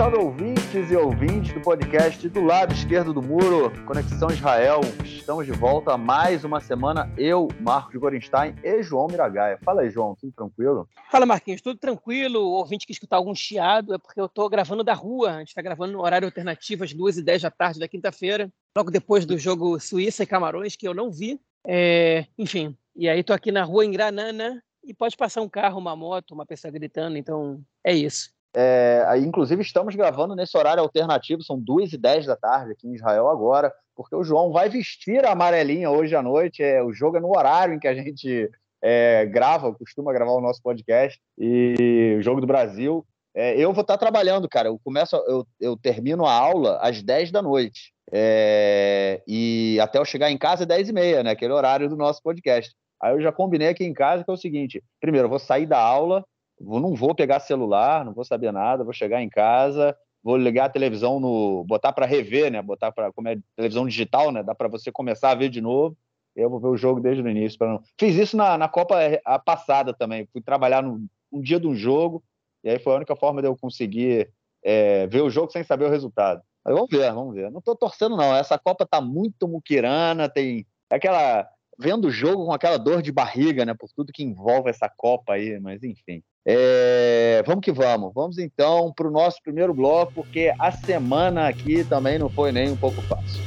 salve ouvintes e ouvintes do podcast do lado esquerdo do muro, Conexão Israel. Estamos de volta mais uma semana. Eu, Marcos Gorenstein e João Miragaia. Fala aí, João, tudo tranquilo? Fala, Marquinhos, tudo tranquilo. O ouvinte que escutar algum chiado é porque eu estou gravando da rua. A gente está gravando no horário alternativo às 2 e 10 da tarde da quinta-feira, logo depois do jogo Suíça e Camarões, que eu não vi. É... Enfim, e aí estou aqui na rua em Granana e pode passar um carro, uma moto, uma pessoa gritando, então é isso. É, inclusive, estamos gravando nesse horário alternativo, são 2 e 10 da tarde aqui em Israel agora, porque o João vai vestir a amarelinha hoje à noite. É, o jogo é no horário em que a gente é, grava, costuma gravar o nosso podcast, e o jogo do Brasil. É, eu vou estar trabalhando, cara. Eu começo, eu, eu termino a aula às 10 da noite. É, e até eu chegar em casa é 10 e meia, né? Aquele horário do nosso podcast. Aí eu já combinei aqui em casa que é o seguinte: primeiro, eu vou sair da aula, não vou pegar celular, não vou saber nada, vou chegar em casa, vou ligar a televisão no, botar para rever, né? Botar para como é televisão digital, né? Dá para você começar a ver de novo. Eu vou ver o jogo desde o início. Não... Fiz isso na, na Copa a passada também. Fui trabalhar no, um dia de um jogo e aí foi a única forma de eu conseguir é, ver o jogo sem saber o resultado. Mas vamos ver, vamos ver. Não estou torcendo não. Essa Copa tá muito muquirana, tem aquela vendo o jogo com aquela dor de barriga, né? Por tudo que envolve essa Copa aí, mas enfim. É, vamos que vamos. Vamos então para o nosso primeiro bloco, porque a semana aqui também não foi nem um pouco fácil.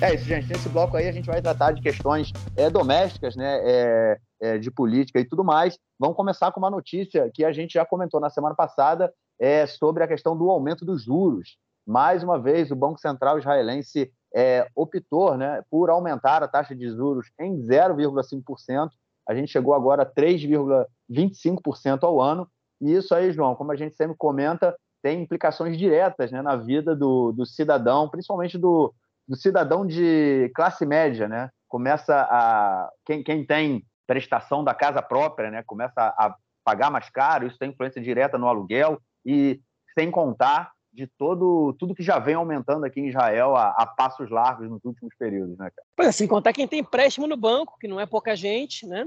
É isso, gente. Nesse bloco aí a gente vai tratar de questões é, domésticas, né? É, é, de política e tudo mais. Vamos começar com uma notícia que a gente já comentou na semana passada é, sobre a questão do aumento dos juros. Mais uma vez, o Banco Central israelense é, optou né, por aumentar a taxa de juros em 0,5%. A gente chegou agora a 3,25% ao ano. E isso aí, João, como a gente sempre comenta, tem implicações diretas né, na vida do, do cidadão, principalmente do, do, cidadão de classe média. Né? Começa a. Quem, quem tem prestação da casa própria né, começa a pagar mais caro, isso tem influência direta no aluguel, e sem contar de todo tudo que já vem aumentando aqui em Israel a, a passos largos nos últimos períodos, né, cara? Pois é, sem contar quem tem empréstimo no banco, que não é pouca gente, né?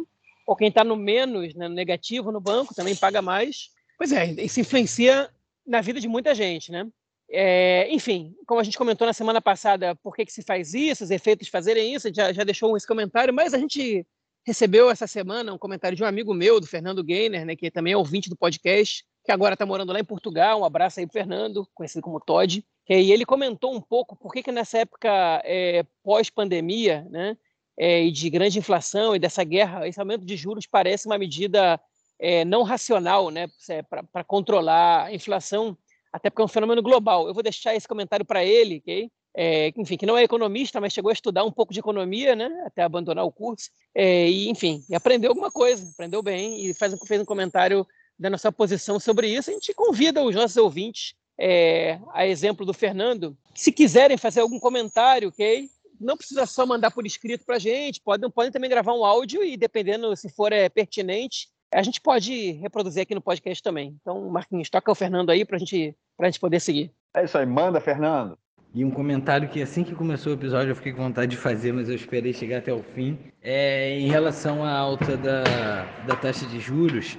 Ou quem está no menos, né, no negativo no banco, também paga mais. Pois é, isso influencia na vida de muita gente, né? É, enfim, como a gente comentou na semana passada, por que, que se faz isso, os efeitos de fazerem isso, já, já deixou esse comentário, mas a gente recebeu essa semana um comentário de um amigo meu, do Fernando Gainer, né, que também é ouvinte do podcast, que agora está morando lá em Portugal. Um abraço aí, Fernando, conhecido como Todd. E ele comentou um pouco por que, que nessa época é, pós-pandemia, né, é, e de grande inflação e dessa guerra, esse aumento de juros parece uma medida é, não racional, né, para controlar a inflação, até porque é um fenômeno global. Eu vou deixar esse comentário para ele, ok? É, enfim, que não é economista, mas chegou a estudar um pouco de economia, né, até abandonar o curso, é, e enfim, e aprendeu alguma coisa, aprendeu bem e faz, fez um comentário da nossa posição sobre isso, a gente convida os nossos ouvintes, é, a exemplo do Fernando, se quiserem fazer algum comentário, ok? Não precisa só mandar por escrito para a gente, podem, podem também gravar um áudio e, dependendo se for é, pertinente, a gente pode reproduzir aqui no podcast também. Então, Marquinhos, toca o Fernando aí para gente, a gente poder seguir. É isso aí, manda, Fernando. E um comentário que assim que começou o episódio eu fiquei com vontade de fazer, mas eu esperei chegar até o fim. É em relação à alta da, da taxa de juros,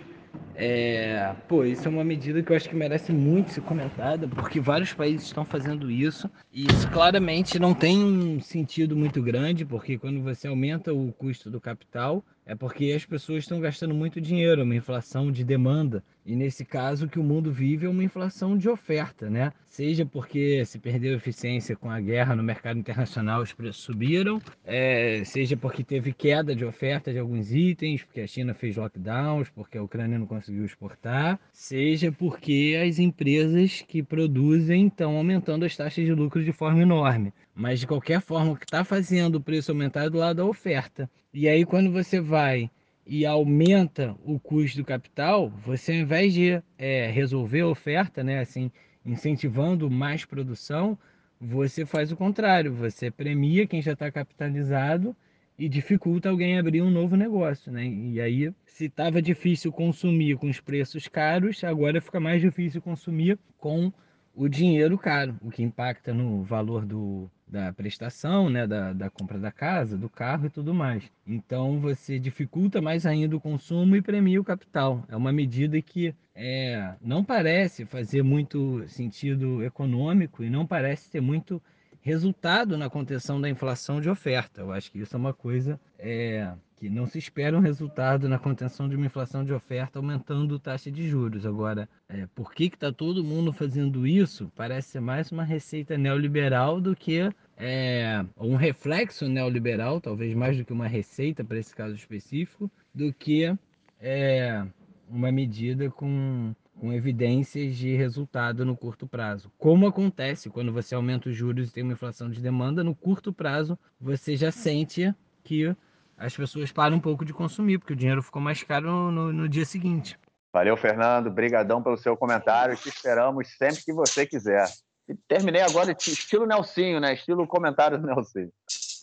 é, pô, isso é uma medida que eu acho que merece muito ser comentada, porque vários países estão fazendo isso, e isso claramente não tem um sentido muito grande, porque quando você aumenta o custo do capital, é porque as pessoas estão gastando muito dinheiro, uma inflação de demanda. E nesse caso, o que o mundo vive é uma inflação de oferta, né? Seja porque se perdeu eficiência com a guerra no mercado internacional, os preços subiram, é, seja porque teve queda de oferta de alguns itens, porque a China fez lockdowns, porque a Ucrânia não conseguiu exportar, seja porque as empresas que produzem estão aumentando as taxas de lucro de forma enorme. Mas de qualquer forma, o que está fazendo o preço aumentar é do lado da oferta. E aí, quando você vai e aumenta o custo do capital, você ao invés de é, resolver a oferta, né, assim, incentivando mais produção, você faz o contrário, você premia quem já está capitalizado e dificulta alguém abrir um novo negócio, né? E aí, se estava difícil consumir com os preços caros, agora fica mais difícil consumir com o dinheiro caro, o que impacta no valor do, da prestação, né, da, da compra da casa, do carro e tudo mais. Então você dificulta mais ainda o consumo e premia o capital. É uma medida que é, não parece fazer muito sentido econômico e não parece ter muito resultado na contenção da inflação de oferta. Eu acho que isso é uma coisa é, que não se espera um resultado na contenção de uma inflação de oferta aumentando taxa de juros. Agora, é, por que está todo mundo fazendo isso? Parece ser mais uma receita neoliberal do que é, um reflexo neoliberal, talvez mais do que uma receita para esse caso específico, do que é, uma medida com com evidências de resultado no curto prazo. Como acontece quando você aumenta os juros e tem uma inflação de demanda, no curto prazo você já sente que as pessoas param um pouco de consumir, porque o dinheiro ficou mais caro no, no dia seguinte. Valeu, Fernando. Brigadão pelo seu comentário. Te esperamos sempre que você quiser. E terminei agora estilo Nelsinho, né? Estilo comentário do Nelsinho.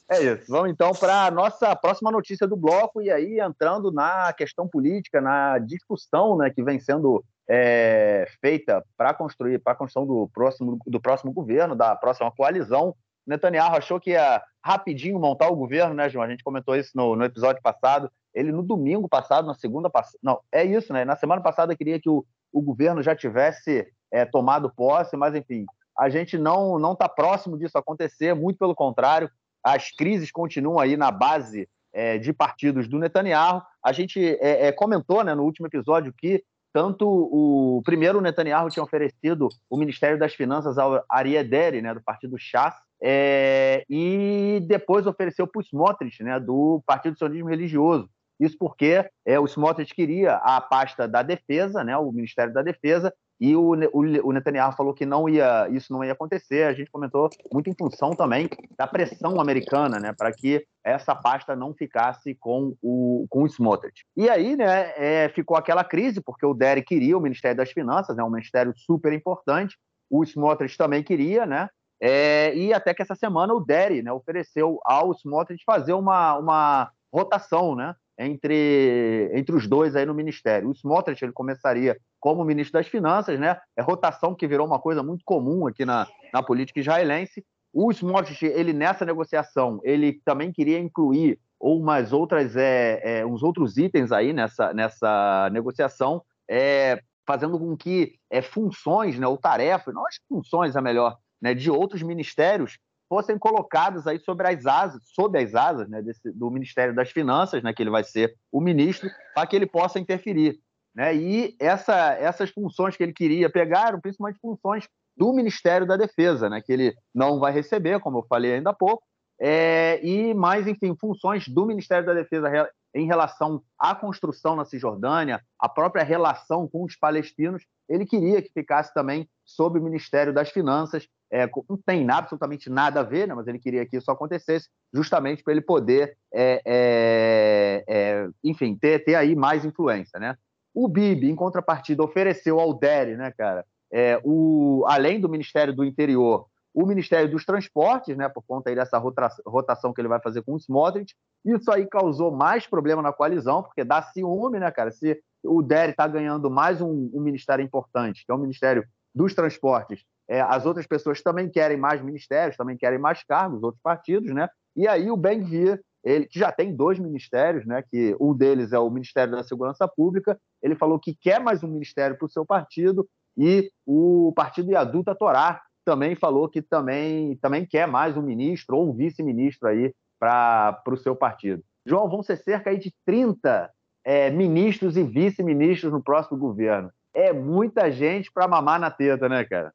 É isso. Vamos então para a nossa próxima notícia do bloco, e aí entrando na questão política, na discussão né, que vem sendo é, feita para construir, para a construção do próximo, do próximo governo, da próxima coalizão. Netanyahu achou que ia rapidinho montar o governo, né, João? A gente comentou isso no, no episódio passado. Ele, no domingo passado, na segunda passada. Não, é isso, né? Na semana passada queria que o, o governo já tivesse é, tomado posse, mas, enfim, a gente não não está próximo disso acontecer, muito pelo contrário. As crises continuam aí na base é, de partidos do Netanyahu. A gente é, é comentou né, no último episódio que tanto o primeiro Netanyahu tinha oferecido o Ministério das Finanças ao Ari Ederi, né, do partido Shas, é, e depois ofereceu para o Smotrich, né, do Partido Sionismo Religioso. Isso porque é, o Smotrich queria a pasta da defesa, né, o Ministério da Defesa, e o, o, o, Netanyahu falou que não ia, isso não ia acontecer. A gente comentou muito em função também da pressão americana, né, para que essa pasta não ficasse com o, com o Smotrich. E aí, né, é, ficou aquela crise, porque o Derek queria o Ministério das Finanças, né, um ministério super importante, o Smotrich também queria, né, é, e até que essa semana o Derry né, ofereceu ao Smotrich fazer uma, uma rotação, né, entre, entre os dois aí no ministério. O Smotrich ele começaria como ministro das Finanças, né? É rotação que virou uma coisa muito comum aqui na, na política israelense. O Smotrich, ele nessa negociação, ele também queria incluir umas outras, é, é, uns outros itens aí nessa, nessa negociação, é, fazendo com que é, funções, né, ou tarefas, não acho que funções é melhor, né, de outros ministérios fossem colocados aí sobre as asas, sob as asas né, desse, do Ministério das Finanças, né, que ele vai ser o ministro, para que ele possa interferir. Né? E essa, essas funções que ele queria pegar principalmente funções do Ministério da Defesa, né, que ele não vai receber, como eu falei ainda há pouco, é, e mais, enfim, funções do Ministério da Defesa em relação à construção na Cisjordânia, a própria relação com os palestinos, ele queria que ficasse também sob o Ministério das Finanças. É, não tem absolutamente nada a ver, né, mas ele queria que isso acontecesse, justamente para ele poder, é, é, é, enfim, ter, ter aí mais influência. Né? O Bibi, em contrapartida, ofereceu ao Deri, né, cara, é, o, além do Ministério do Interior, o Ministério dos Transportes, né, por conta dessa rotação que ele vai fazer com o Smotrich. Isso aí causou mais problema na coalizão, porque dá ciúme, né, cara? Se o Deri está ganhando mais um, um, ministério importante, que é o Ministério dos Transportes, é, as outras pessoas também querem mais ministérios, também querem mais cargos, outros partidos, né? E aí o Ben-Gvir, ele que já tem dois ministérios, né? Que um deles é o Ministério da Segurança Pública, ele falou que quer mais um ministério para o seu partido e o partido Yaduta Torá também falou que também, também quer mais um ministro ou um vice-ministro aí para o seu partido. João, vão ser cerca aí de 30 é, ministros e vice-ministros no próximo governo. É muita gente para mamar na teta, né, cara?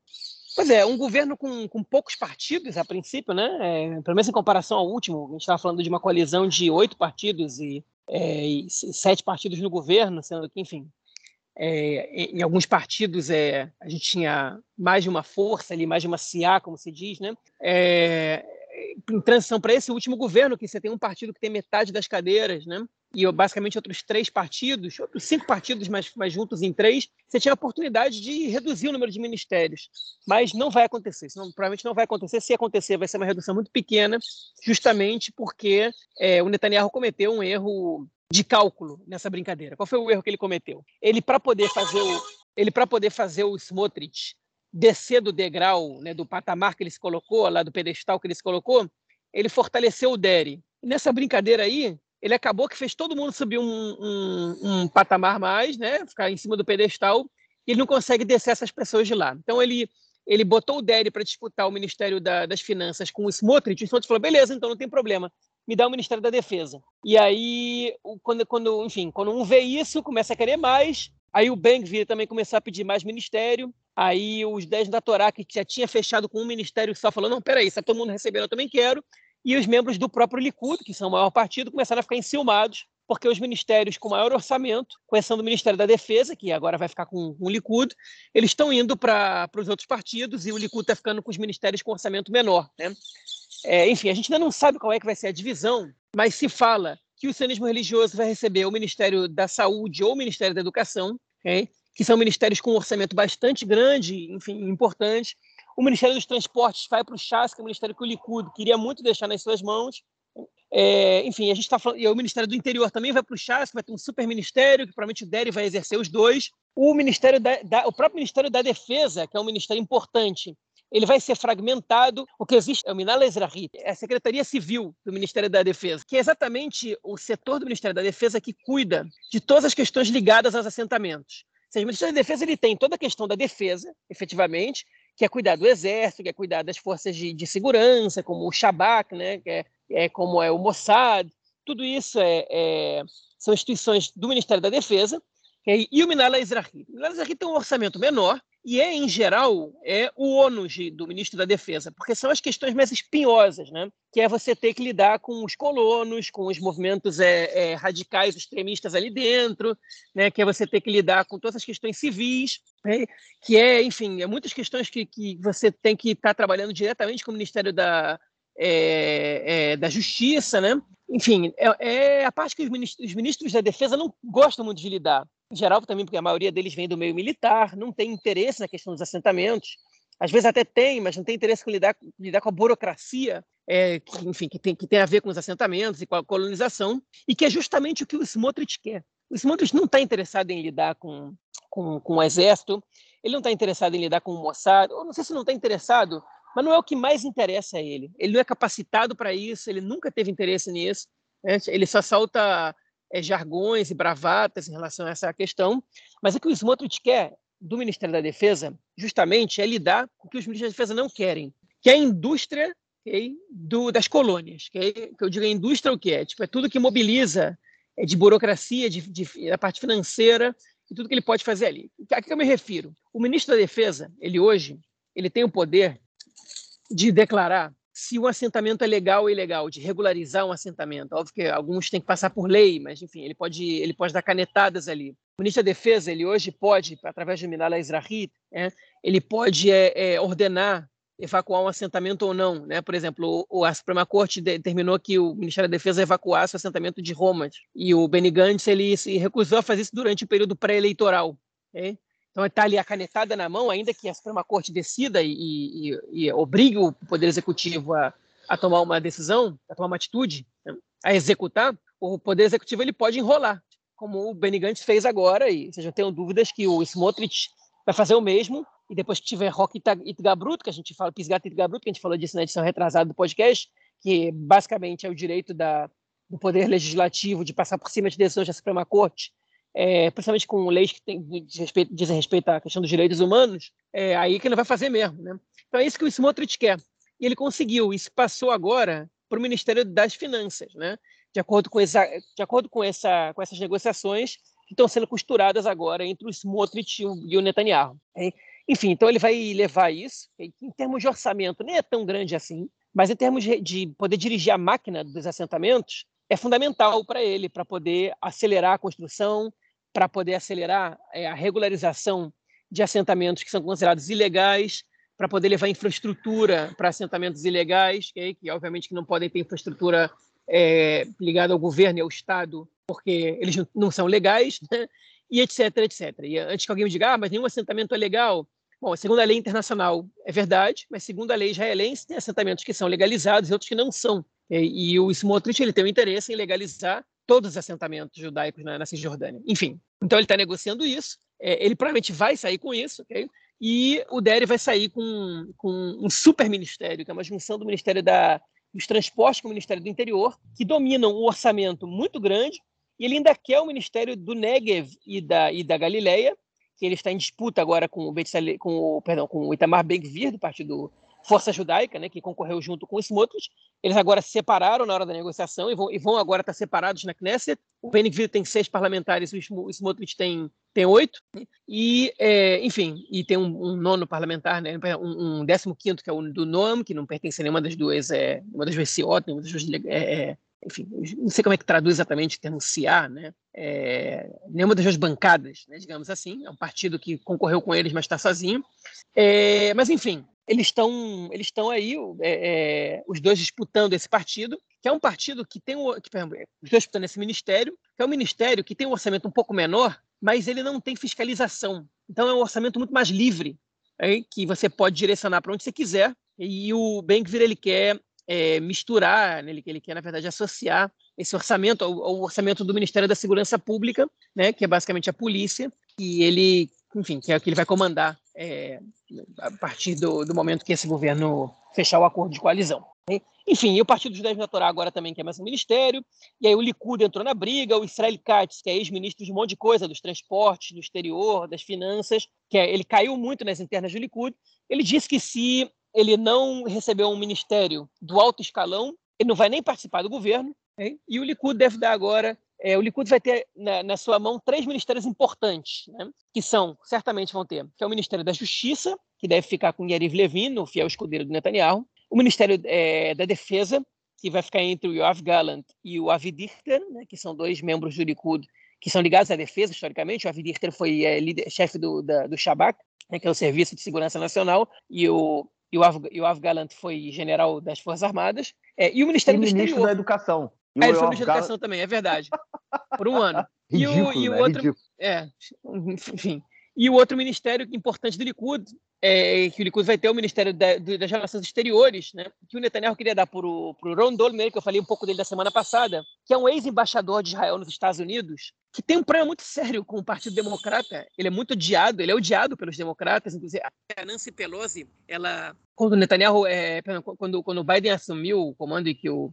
Pois é, um governo com, com poucos partidos, a princípio, né? É, pelo menos em comparação ao último, a gente estava falando de uma coalizão de oito partidos e, é, e, sete partidos no governo, sendo que, enfim, é, em alguns partidos é, a gente tinha mais de uma força ali, mais de uma CIA, como se diz, né? É, em transição para esse último governo, que você tem um partido que tem metade das cadeiras, né? E basicamente outros três partidos, outros cinco partidos, mas, mas juntos em três, você tinha a oportunidade de reduzir o número de ministérios. Mas não vai acontecer, senão, provavelmente não vai acontecer. Se acontecer, vai ser uma redução muito pequena, justamente porque é, o Netanyahu cometeu um erro de cálculo nessa brincadeira. Qual foi o erro que ele cometeu? Ele para poder fazer o ele para poder fazer o Smotrich descer do degrau, né, do patamar que ele se colocou, lá do pedestal que ele se colocou, ele fortaleceu o Deri. E nessa brincadeira aí, ele acabou que fez todo mundo subir um, um, um, patamar mais, né, ficar em cima do pedestal, e ele não consegue descer essas pessoas de lá. Então ele ele botou o Deri para disputar o Ministério da, das Finanças com o Smotrich, o Smotrich falou, beleza, então não tem problema, me dá o Ministério da Defesa. E aí, quando, quando, enfim, quando um vê isso, começa a querer mais, aí o Ben-Gvir também começou a pedir mais ministério, Aí os 10 da Torá, que já tinha fechado com um ministério só, falou: não, peraí, se todo mundo recebendo, eu também quero. E os membros do próprio Likud, que são o maior partido, começaram a ficar enciumados, porque os ministérios com maior orçamento, com exceção do Ministério da Defesa, que agora vai ficar com, o Likud, eles estão indo para os outros partidos e o Likud está ficando com os ministérios com orçamento menor. Né? É, enfim, a gente ainda não sabe qual é que vai ser a divisão, mas se fala que o sionismo religioso vai receber o Ministério da Saúde ou o Ministério da Educação, okay? que são ministérios com um orçamento bastante grande, enfim, importante. O Ministério dos Transportes vai para o Chas, que é o ministério que o Likud queria muito deixar nas suas mãos. É, enfim, a gente está falando. E o Ministério do Interior também vai para o Chas, que vai ter um super ministério, que provavelmente o Deri vai exercer os dois. O, ministério da, da, o próprio Ministério da Defesa, que é um ministério importante, ele vai ser fragmentado. O que existe é o Minal Ezrahi, é a Secretaria Civil do Ministério da Defesa, que é exatamente o setor do Ministério da Defesa que cuida de todas as questões ligadas aos assentamentos. Seja, o Ministério da Defesa ele tem toda a questão da defesa, efetivamente, que é cuidar do exército, que é cuidar das forças de, de segurança, como o Shabak, né, que é, é, como é o Mossad, tudo isso é, é, são instituições do Ministério da Defesa, e o Minala Ezrahi. O Minala Ezrahi tem um orçamento menor, e é, em geral, é o ônus do ministro da Defesa, porque são as questões mais espinhosas, né? que é você ter que lidar com os colonos, com os movimentos é, é, radicais extremistas ali dentro, né? que é você ter que lidar com todas as questões civis, né? que é, enfim, é muitas questões que, que você tem que estar tá trabalhando diretamente com o Ministério da, é, é, da Justiça, né? Enfim, é, é a parte que os ministros, os ministros da Defesa não gostam muito de lidar em geral também porque a maioria deles vem do meio militar, não tem interesse na questão dos assentamentos, às vezes até tem, mas não tem interesse em lidar, lidar com a burocracia, é, que, enfim, que tem, que tem a ver com os assentamentos e com a colonização, e que é justamente o que o Smotrich quer. O Smotrich não está interessado em lidar com, com, com o exército, ele não está interessado em lidar com o Mossad, ou não sei se não está interessado, mas não é o que mais interessa a ele. Ele não é capacitado para isso, ele nunca teve interesse nisso, né? ele só salta é, jargões e bravatas em relação a essa questão, mas o que o Smotrich quer do Ministério da Defesa, justamente, é lidar com o que os ministros da Defesa não querem, que é a indústria okay, do, das colônias. Okay? Que eu digo a indústria o que é? Tipo, é tudo que mobiliza é, de burocracia, de, de, da parte financeira, e tudo que ele pode fazer ali. A que eu me refiro? O ministro da Defesa, ele hoje, ele tem o poder de declarar se um assentamento é legal ou ilegal, de regularizar um assentamento. Óbvio que alguns têm que passar por lei, mas enfim, ele pode, ele pode dar canetadas ali. O ministro da Defesa, ele hoje pode, através do Minala Israhi, é, ele pode é, é, ordenar evacuar um assentamento ou não. Né? Por exemplo, o, a Suprema Corte determinou que o Ministério da Defesa evacuasse o assentamento de Roma, e o Benny Gantz ele se recusou a fazer isso durante o período pré-eleitoral. Okay? Então, está ali a canetada na mão, ainda que a Suprema Corte decida e, e, e obrigue o Poder Executivo a, a, tomar uma decisão, a tomar uma atitude, né, a executar, o Poder Executivo ele pode enrolar, como o Benny Gantz fez agora, e vocês não tenham dúvidas que o Smotrich vai fazer o mesmo, e depois que tiver Rock Itgabruto, que a gente fala, Pisgata Itgabruto, que a gente falou disso na edição retrasada do podcast, que basicamente é o direito da, do Poder Legislativo de passar por cima de decisões da Suprema Corte é, principalmente com leis que tem, dizem respeito, diz respeito à questão dos direitos humanos, é aí que ele vai fazer mesmo. Né? Então é isso que o Smotrich quer. E ele conseguiu. Isso passou agora para o Ministério das Finanças, né? de acordo, com, essa, de acordo com, essa, com essas negociações que estão sendo costuradas agora entre o Smotrich e o, e o Netanyahu. Enfim, então ele vai levar isso. Em termos de orçamento, nem é tão grande assim, mas em termos de poder dirigir a máquina dos assentamentos, é fundamental para ele, para poder acelerar a construção, para poder acelerar é, a regularização de assentamentos que são considerados ilegais, para poder levar infraestrutura para assentamentos ilegais, que, que obviamente que não podem ter infraestrutura é, ligada ao governo e ao Estado, porque eles não são legais, né? e etc, etc. E antes que alguém me diga, ah, mas nenhum assentamento é legal. Bom, segundo a lei internacional é verdade, mas segundo a lei israelense tem assentamentos que são legalizados e outros que não são. E, e o Smotrich ele tem o interesse em legalizar todos os assentamentos judaicos na, na Cisjordânia. Enfim, então ele está negociando isso. É, ele provavelmente vai sair com isso. Okay? e o Deri vai sair com, com um super ministério, que é uma junção do Ministério da, dos Transportes com o Ministério do Interior, que dominam um orçamento muito grande, e ele ainda quer o Ministério do Negev e da, e da Galileia, que ele está em disputa agora com o, com o, perdão, com o Itamar Ben-Gvir, do partido Força Judaica, né, que concorreu junto com o Smotrich. Eles agora se separaram na hora da negociação e vão, e vão agora estar separados na Knesset. O Ben-Gvir tem seis parlamentares, o Smotrich tem, tem oito. E, é, enfim, e tem um, um, nono parlamentar, né, um, um décimo quinto, que é o do Noam, que não pertence a nenhuma das duas, é, nenhuma das duas CIOT, nenhuma das duas é, é enfim, não sei como é que traduz exatamente o termo CIA, né? É, nenhuma das duas bancadas, né, digamos assim, é um partido que concorreu com eles, mas está sozinho. É, mas, enfim, eles estão eles estão aí, é, é, os dois disputando esse partido, que é um partido que tem, que, exemplo, os dois disputando esse ministério, que é um ministério que tem um orçamento um pouco menor, mas ele não tem fiscalização. Então, é um orçamento muito mais livre, que você pode direcionar para onde você quiser. E o Benkvir, ele quer é, misturar, né, ele, ele quer, na verdade, associar esse orçamento ao, ao, orçamento do Ministério da Segurança Pública, né, que é basicamente a polícia, e ele, enfim, que é o que ele vai comandar é, a partir do, do, momento que esse governo fechar o acordo de coalizão. Enfim, e o Partido Judeu da Torá agora também quer mais um ministério, e aí o Likud entrou na briga, o Israel Katz, que é ex-ministro de um monte de coisa, dos transportes, do exterior, das finanças, que é, ele caiu muito nas internas do Likud, ele disse que se ele não recebeu um ministério do alto escalão, ele não vai nem participar do governo, e o Likud deve dar agora. É, o Likud vai ter na, na, sua mão três ministérios importantes, né? que são, certamente vão ter, que é o Ministério da Justiça, que deve ficar com Yariv Levin, o fiel escudeiro do Netanyahu, o Ministério é, da Defesa, que vai ficar entre o Yoav Gallant e o Avi Dichter, né? que são dois membros do Likud que são ligados à defesa, historicamente. O Avi Dichter foi é, líder, chefe do, da, do Shabak, né? que é o Serviço de Segurança Nacional, e o e o, Av, e o Avgalant foi general das Forças Armadas. É, e o Ministério e do ministro Exterior. da Educação. E ah, ele foi ministro da Educação também, é verdade. Por um ano. ridículo, e o, e o né? outro. Ridículo. É, enfim. E o outro ministério importante do Likud, é, que o Likud vai ter o Ministério da, das Relações Exteriores, né, que o Netanyahu queria dar para o Ron Dolmer, que eu falei um pouco dele da semana passada, que é um ex-embaixador de Israel nos Estados Unidos, que tem um problema muito sério com o Partido Democrata. Ele é muito odiado, ele é odiado pelos democratas, inclusive a Nancy Pelosi, ela quando o Netanyahu, é, quando, quando o Biden assumiu o comando e que o,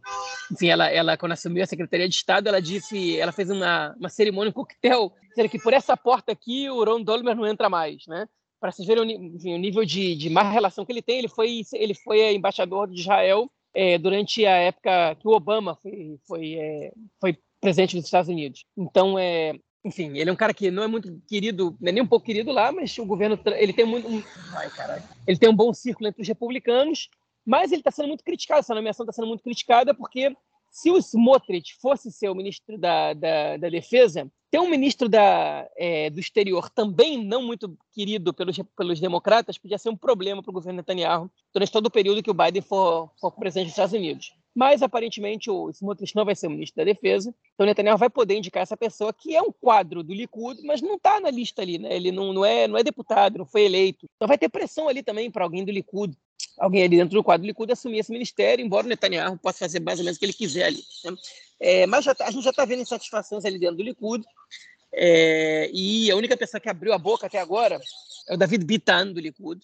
enfim, ela, ela quando assumiu a Secretaria de Estado, ela disse, ela fez uma, uma cerimônia, um coquetel, dizendo que por essa porta aqui o Ron Dolmer não entra mais, né? Para vocês verem o, enfim, o nível de, de má relação que ele tem, ele foi, ele foi embaixador de Israel é, durante a época que o Obama foi, foi, é, foi presidente dos Estados Unidos. Então, é, enfim, ele é um cara que não é muito querido, não é nem um pouco querido lá, mas o governo ele tem muito, um, ai, ele tem um bom círculo entre os republicanos, mas ele está sendo muito criticado, essa nomeação está sendo muito criticada porque se o Smotrich fosse ser o ministro da, da, da Defesa, ter um ministro da, é, do exterior também não muito querido pelos, pelos democratas podia ser um problema para o governo Netanyahu durante todo o período que o Biden for, for presidente dos Estados Unidos. Mas, aparentemente, o Smotrich não vai ser o ministro da Defesa. Então, Netanyahu vai poder indicar essa pessoa, que é um quadro do Likud, mas não está na lista ali, né? Ele não, não, é, não é deputado, não foi eleito. Então, vai ter pressão ali também para alguém do Likud, alguém ali dentro do quadro Likud assumir esse ministério, embora o Netanyahu possa fazer mais ou menos o que ele quiser ali. Né? É, mas já tá, a gente já está vendo insatisfações ali dentro do Likud. É, e a única pessoa que abriu a boca até agora é o David Bitan, do Likud,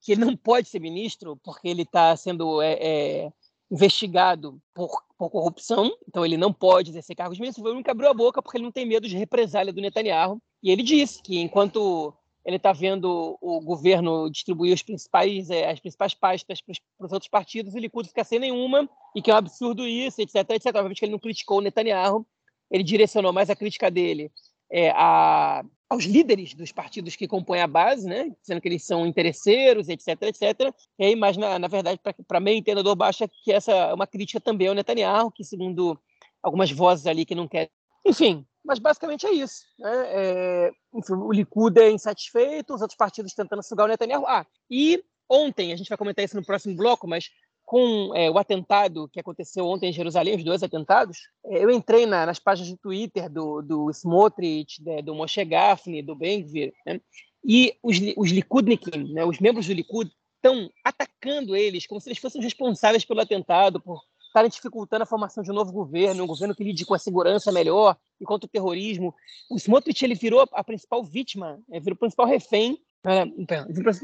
que ele não pode ser ministro porque ele está sendo é, é investigado por, por, corrupção, então ele não pode exercer cargos de ministro, único que abriu a boca porque ele não tem medo de represália do Netanyahu. E ele disse que enquanto ele está vendo o governo distribuir os principais, é, as principais pastas para os outros partidos, o Likud fica sem nenhuma, e que é um absurdo isso, etc, etc. Obviamente que ele não criticou o Netanyahu, ele direcionou mais a crítica dele é, a, aos líderes dos partidos que compõem a base, né, dizendo que eles são interesseiros, etc, etc. E aí, mas, na, na verdade, para meio entendedor, baixa que essa é uma crítica também ao Netanyahu, que, segundo algumas vozes ali que não querem. Enfim, mas basicamente é isso. Né? É, enfim, o Likud é insatisfeito, os outros partidos tentando sugar o Netanyahu. Ah, e ontem, a gente vai comentar isso no próximo bloco, mas com é, o atentado que aconteceu ontem em Jerusalém, os dois atentados, é, eu entrei na, nas páginas do Twitter do, do Smotrich, né, do Moshe Gafni, do Benvir, né, e os, os Likudnikim, né, os membros do Likud, estão atacando eles como se eles fossem responsáveis pelo atentado, por estarem dificultando a formação de um novo governo, um governo que lide com a segurança melhor e contra o terrorismo. O Smotrich ele virou a principal vítima, é, virou o principal refém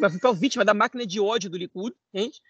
o principal vítima da máquina de ódio do Likud, gente.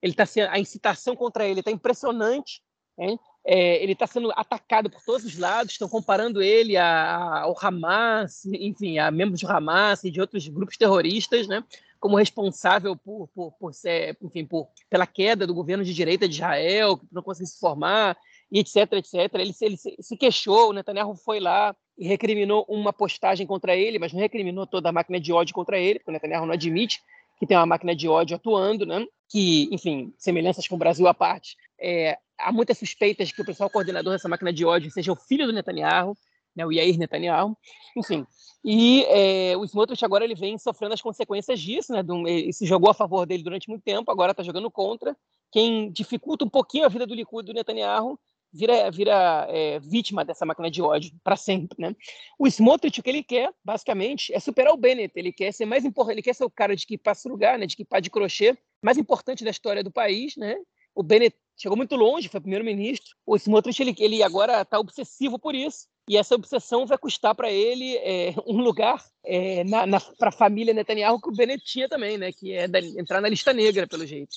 Ele tá sendo, a incitação contra ele está impressionante. Hein? É, ele está sendo atacado por todos os lados, estão comparando ele a, ao Hamas, enfim, a membros do Hamas e de outros grupos terroristas, né? Como responsável por, por, por ser, enfim, por, pela queda do governo de direita de Israel, que não conseguiu se formar, e etc, etc. Ele, ele se queixou, o Netanyahu foi lá e recriminou uma postagem contra ele, mas não recriminou toda a máquina de ódio contra ele, porque o Netanyahu não admite que tem uma máquina de ódio atuando, né? que, enfim, semelhanças com o Brasil à parte, é, há muitas suspeitas que o principal coordenador dessa máquina de ódio seja o filho do Netanyahu, né, o Yair Netanyahu, enfim. E é, o Smotrich agora ele vem sofrendo as consequências disso, né? Um, ele se jogou a favor dele durante muito tempo, agora está jogando contra. Quem dificulta um pouquinho a vida do Likud do Netanyahu vira, vira é, vítima dessa máquina de ódio para sempre, né? O Smotrich o que ele quer, basicamente, é superar o Bennett. Ele quer ser mais importante, ele quer ser o cara de que passa lugar, né? De que pá de crochê mais importante da história do país, né? O Bennett chegou muito longe, foi primeiro-ministro. O Smotrich ele, ele agora está obsessivo por isso e essa obsessão vai custar para ele é, um lugar é, para a família Netanyahu que o Bennett tinha também, né? Que é da, entrar na lista negra, pelo jeito.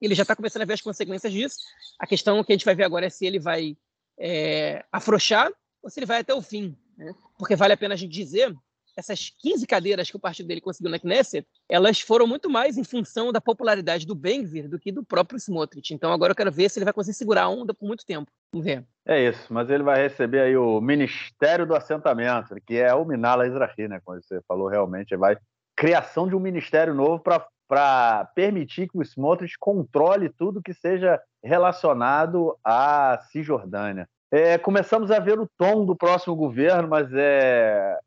Ele já está começando a ver as consequências disso. A questão que a gente vai ver agora é se ele vai é, afrouxar ou se ele vai até o fim. Né? Porque vale a pena a gente dizer essas 15 cadeiras que o partido dele conseguiu na Knesset, elas foram muito mais em função da popularidade do Benvir do que do próprio Smotrich. Então agora eu quero ver se ele vai conseguir segurar a onda por muito tempo. Vamos ver. É isso, mas ele vai receber aí o Ministério do Assentamento, que é o Minala Israhi, né? Como você falou, realmente vai criação de um ministério novo para permitir que o Smotrich controle tudo que seja relacionado à Cisjordânia. É, começamos a ver o tom do próximo governo, mas é,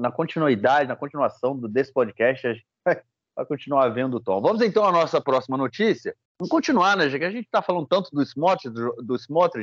na continuidade, na continuação desse podcast, a gente vai continuar vendo o tom. Vamos então à nossa próxima notícia. Vamos continuar, né, que a gente está falando tanto do Smotrich, do, do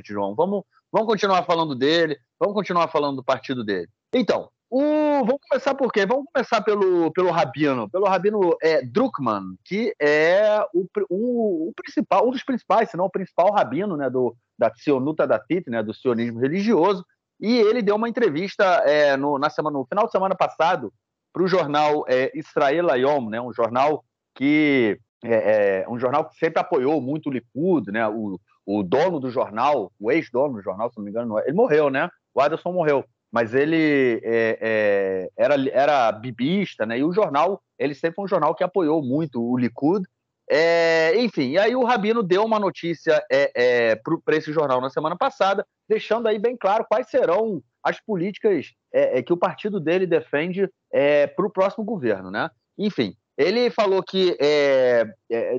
João. Vamos, vamos continuar falando dele, vamos continuar falando do partido dele. Então, o, vamos começar por quê? Vamos começar pelo, pelo Rabino, pelo Rabino é, Druckmann, que é o, o, o, principal, um dos principais, se não o principal rabino né, do, da Sionuta Datit, né, do sionismo religioso, e ele deu uma entrevista é, no, na semana, no final de semana passado para o jornal é, Israel Ayom, né, um jornal que é, é, um jornal que sempre apoiou muito o Likud, né, o, o dono do jornal, o ex-dono do jornal, se não me engano, ele morreu, né? O Adelson morreu, mas ele é, é, era, era bibista, né? E o jornal, ele sempre foi um jornal que apoiou muito o Likud é, enfim, aí o Rabino deu uma notícia é, é, para esse jornal na semana passada, deixando aí bem claro quais serão as políticas é, é, que o partido dele defende é, para o próximo governo, né? Enfim, ele falou que,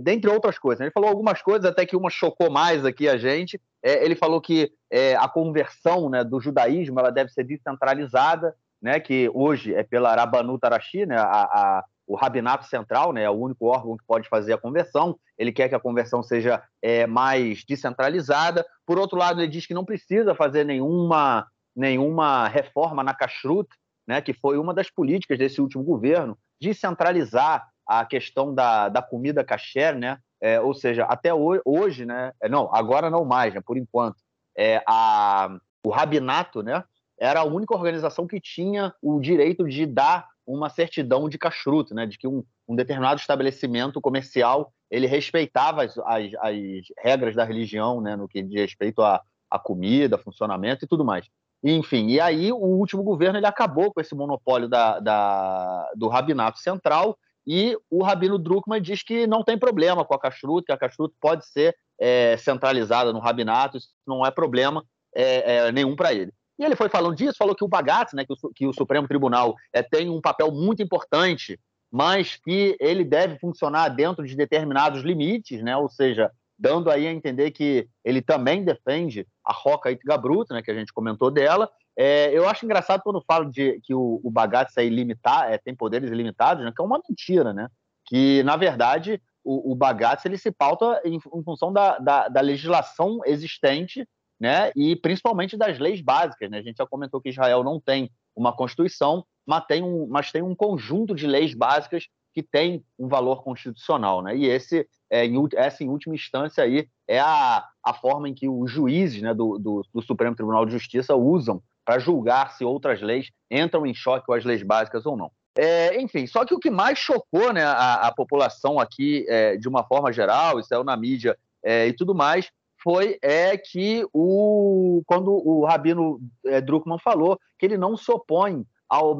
dentre outras coisas, né, ele falou algumas coisas, até que uma chocou mais aqui a gente. ele falou que a conversão né, do judaísmo ela deve ser descentralizada, né, que hoje é pela Rabanut Arashi, né, a, a o Rabinato Central, né, é o único órgão que pode fazer a conversão. Ele quer que a conversão seja é, mais descentralizada. Por outro lado, ele diz que não precisa fazer nenhuma, nenhuma reforma na Kashrut, né, que foi uma das políticas desse último governo, descentralizar a questão da, da comida kasher, né? É, ou seja, até hoje, né? É, não, agora não mais, né, por enquanto. É, a, o Rabinato, né? Era a única organização que tinha o direito de dar uma certidão de cachuto, né, de que um, um, determinado estabelecimento comercial ele respeitava as, as, as, regras da religião, né, no que diz respeito à, à comida, funcionamento e tudo mais. Enfim, e aí o último governo ele acabou com esse monopólio da, da, do rabinato central e o rabino Druckmann diz que não tem problema com a kashrut, que a kashrut pode ser é, centralizada no rabinato, isso não é problema é, é, nenhum para ele. E ele foi falando disso, falou que o Bagatz, né, que, o, que o Supremo Tribunal é, tem um papel muito importante, mas que ele deve funcionar dentro de determinados limites, né, ou seja, dando aí a entender que ele também defende a Roca Itgabrut, né, que a gente comentou dela. É, eu acho engraçado quando falo de que o, o é ilimitar, é, tem poderes ilimitados, né, que é uma mentira, né? Que, na verdade, o, o ele se pauta em, em função da, da, da legislação existente né? E principalmente das leis básicas, né? A gente já comentou que Israel não tem uma constituição, mas tem um, mas tem um conjunto de leis básicas que tem um valor constitucional, né? E esse, é, em, essa em última instância aí é a, a forma em que os juízes, né, do, do, do Supremo Tribunal de Justiça usam para julgar se outras leis entram em choque com as leis básicas ou não. É, enfim, só que o que mais chocou né, a, a população aqui, é, de uma forma geral, isso é na mídia é, e tudo mais, foi é que o, quando o Rabino é, Druckmann falou que ele não se opõe ao,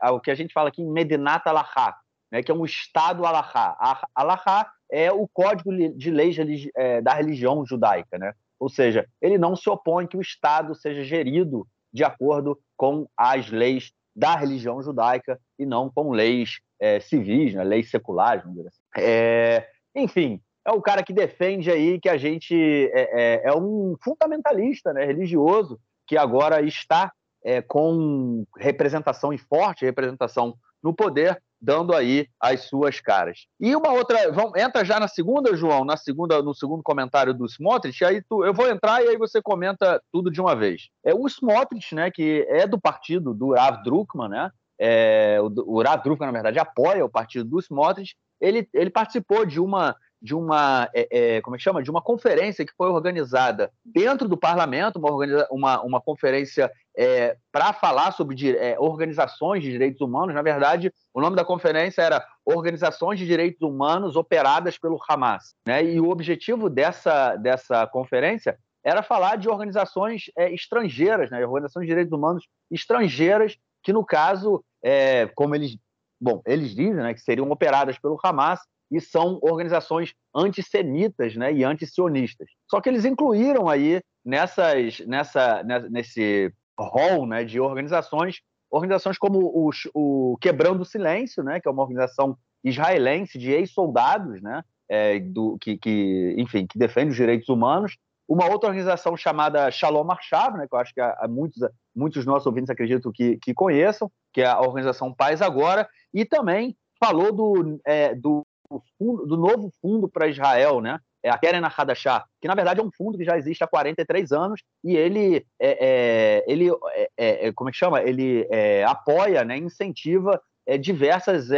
ao que a gente fala aqui em Medinat Alahá, né, que é um Estado Alahá. Alahá é o código de leis é, da religião judaica, né? ou seja, ele não se opõe que o Estado seja gerido de acordo com as leis da religião judaica e não com leis é, civis, né, leis seculares, vamos dizer assim. É, enfim, é o cara que defende aí que a gente é, é, é um fundamentalista né, religioso que agora está é, com representação e forte representação no poder, dando aí as suas caras. E uma outra, vamos, entra já na segunda, João, na segunda, no segundo comentário do Smotrich, aí tu, eu vou entrar e aí você comenta tudo de uma vez. É o Smotrich, né, que é do partido do Rav Druckmann, né? É, o, o Rav Druckmann, na verdade, apoia o partido do Smotrich. Ele, ele participou de uma de uma, é, é, como é que chama? De uma conferência que foi organizada dentro do parlamento, uma, uma, uma conferência é, para falar sobre é, organizações de direitos humanos. Na verdade, o nome da conferência era Organizações de Direitos Humanos Operadas pelo Hamas. Né? E o objetivo dessa, dessa conferência era falar de organizações é, estrangeiras, né? organizações de direitos humanos estrangeiras, que no caso, é, como eles, bom, eles dizem, né, que seriam operadas pelo Hamas e são organizações antissemitas né, e antisionistas. Só que eles incluíram aí nessas, nessa, nesse rol né, de organizações, organizações como o, o Quebrando o Silêncio, né, que é uma organização israelense de ex-soldados, né, é, do, que, que, enfim, que defende os direitos humanos, uma outra organização chamada Shalom Marshab, né, que eu acho que há, muitos, muitos nossos ouvintes acreditam que, que conheçam, que é a organização Paz Agora, e também falou do, é, do fundo, do novo fundo para Israel, né? É a Keren Hadashah, que na verdade é um fundo que já existe há 43 anos e ele, é, é, ele é, é, é como é que chama? Ele é, apoia, né, incentiva diversas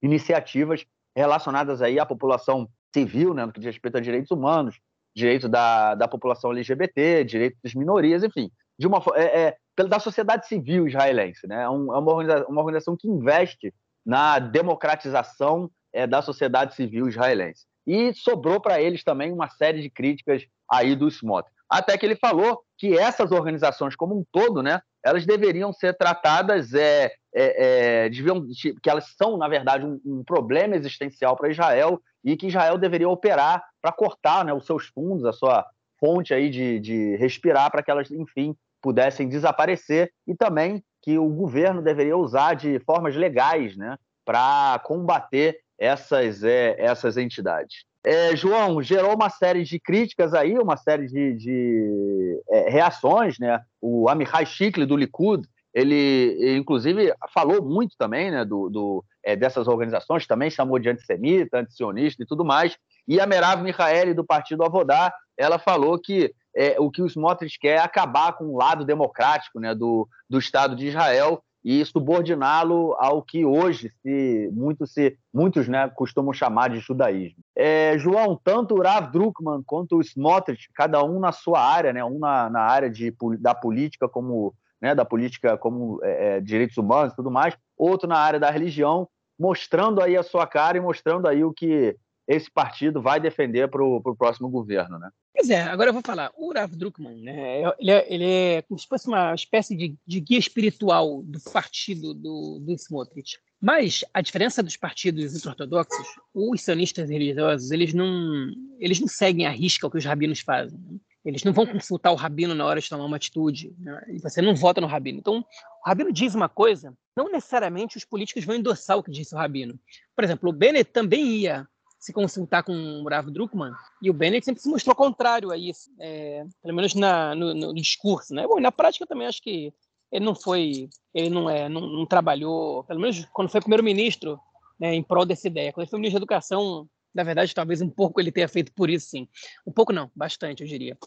iniciativas relacionadas aí à população civil, né, no que diz respeito a direitos humanos, direito da, da população LGBT, direitos das minorias, enfim, de uma é, da sociedade civil israelense, né? É uma, organização, uma organização que investe na democratização é, da sociedade civil israelense. E sobrou para eles também uma série de críticas aí do Smotrich. Até que ele falou que essas organizações como um todo, né, elas deveriam ser tratadas, é, é, é deviam, que elas são, na verdade, um, um problema existencial para Israel e que Israel deveria operar para cortar né, os seus fundos, a sua fonte aí de, de respirar, para que elas, enfim, pudessem desaparecer e também que o governo deveria usar de formas legais né, para combater essas, é, essas entidades. É, João, gerou uma série de críticas aí, uma série de, de é, reações, né? O Amihai Shikli, do Likud, ele, inclusive, falou muito também né, do, do é, dessas organizações, também chamou de antissemita, antisionista e tudo mais. E a Merav Michaeli, do Partido Avodá, ela falou que é, o que os Smotrich quer é acabar com o lado democrático né, do, do Estado de Israel e subordiná-lo ao que hoje se, muito se, muitos né, costumam chamar de judaísmo. É, João, tanto o Rav Druckmann quanto o Smotrich, cada um na sua área, né, um na, na área de, da política como né, da política como é, é, direitos humanos e tudo mais, outro na área da religião, mostrando aí a sua cara e mostrando aí o que esse partido vai defender para o próximo governo, né? Pois é, agora eu vou falar. O Rav Druckmann, né, ele, é, ele é como se fosse uma espécie de, de guia espiritual do partido do, do Smotrich. Mas a diferença dos partidos ortodoxos, os sionistas religiosos, eles não, eles não seguem a risca o que os rabinos fazem. Né? Eles não vão consultar o rabino na hora de tomar uma atitude. Né? E você não vota no rabino. Então, o rabino diz uma coisa, não necessariamente os políticos vão endossar o que disse o rabino. Por exemplo, o Bennett também ia se consultar com o Rav Druckmann, e o Bennett sempre se mostrou contrário a isso, é, pelo menos na, no, no, discurso. Né? Bom, na prática também acho que ele não foi, ele não, é, não, não trabalhou, pelo menos quando foi primeiro-ministro, né, em prol dessa ideia. Quando ele foi ministro da Educação, na verdade, talvez um pouco ele tenha feito por isso, sim. Um pouco não, bastante, eu diria.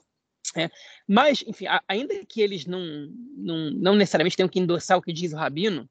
É, mas, enfim, ainda que eles não, não, não necessariamente tenham que endossar o que diz o Rabino,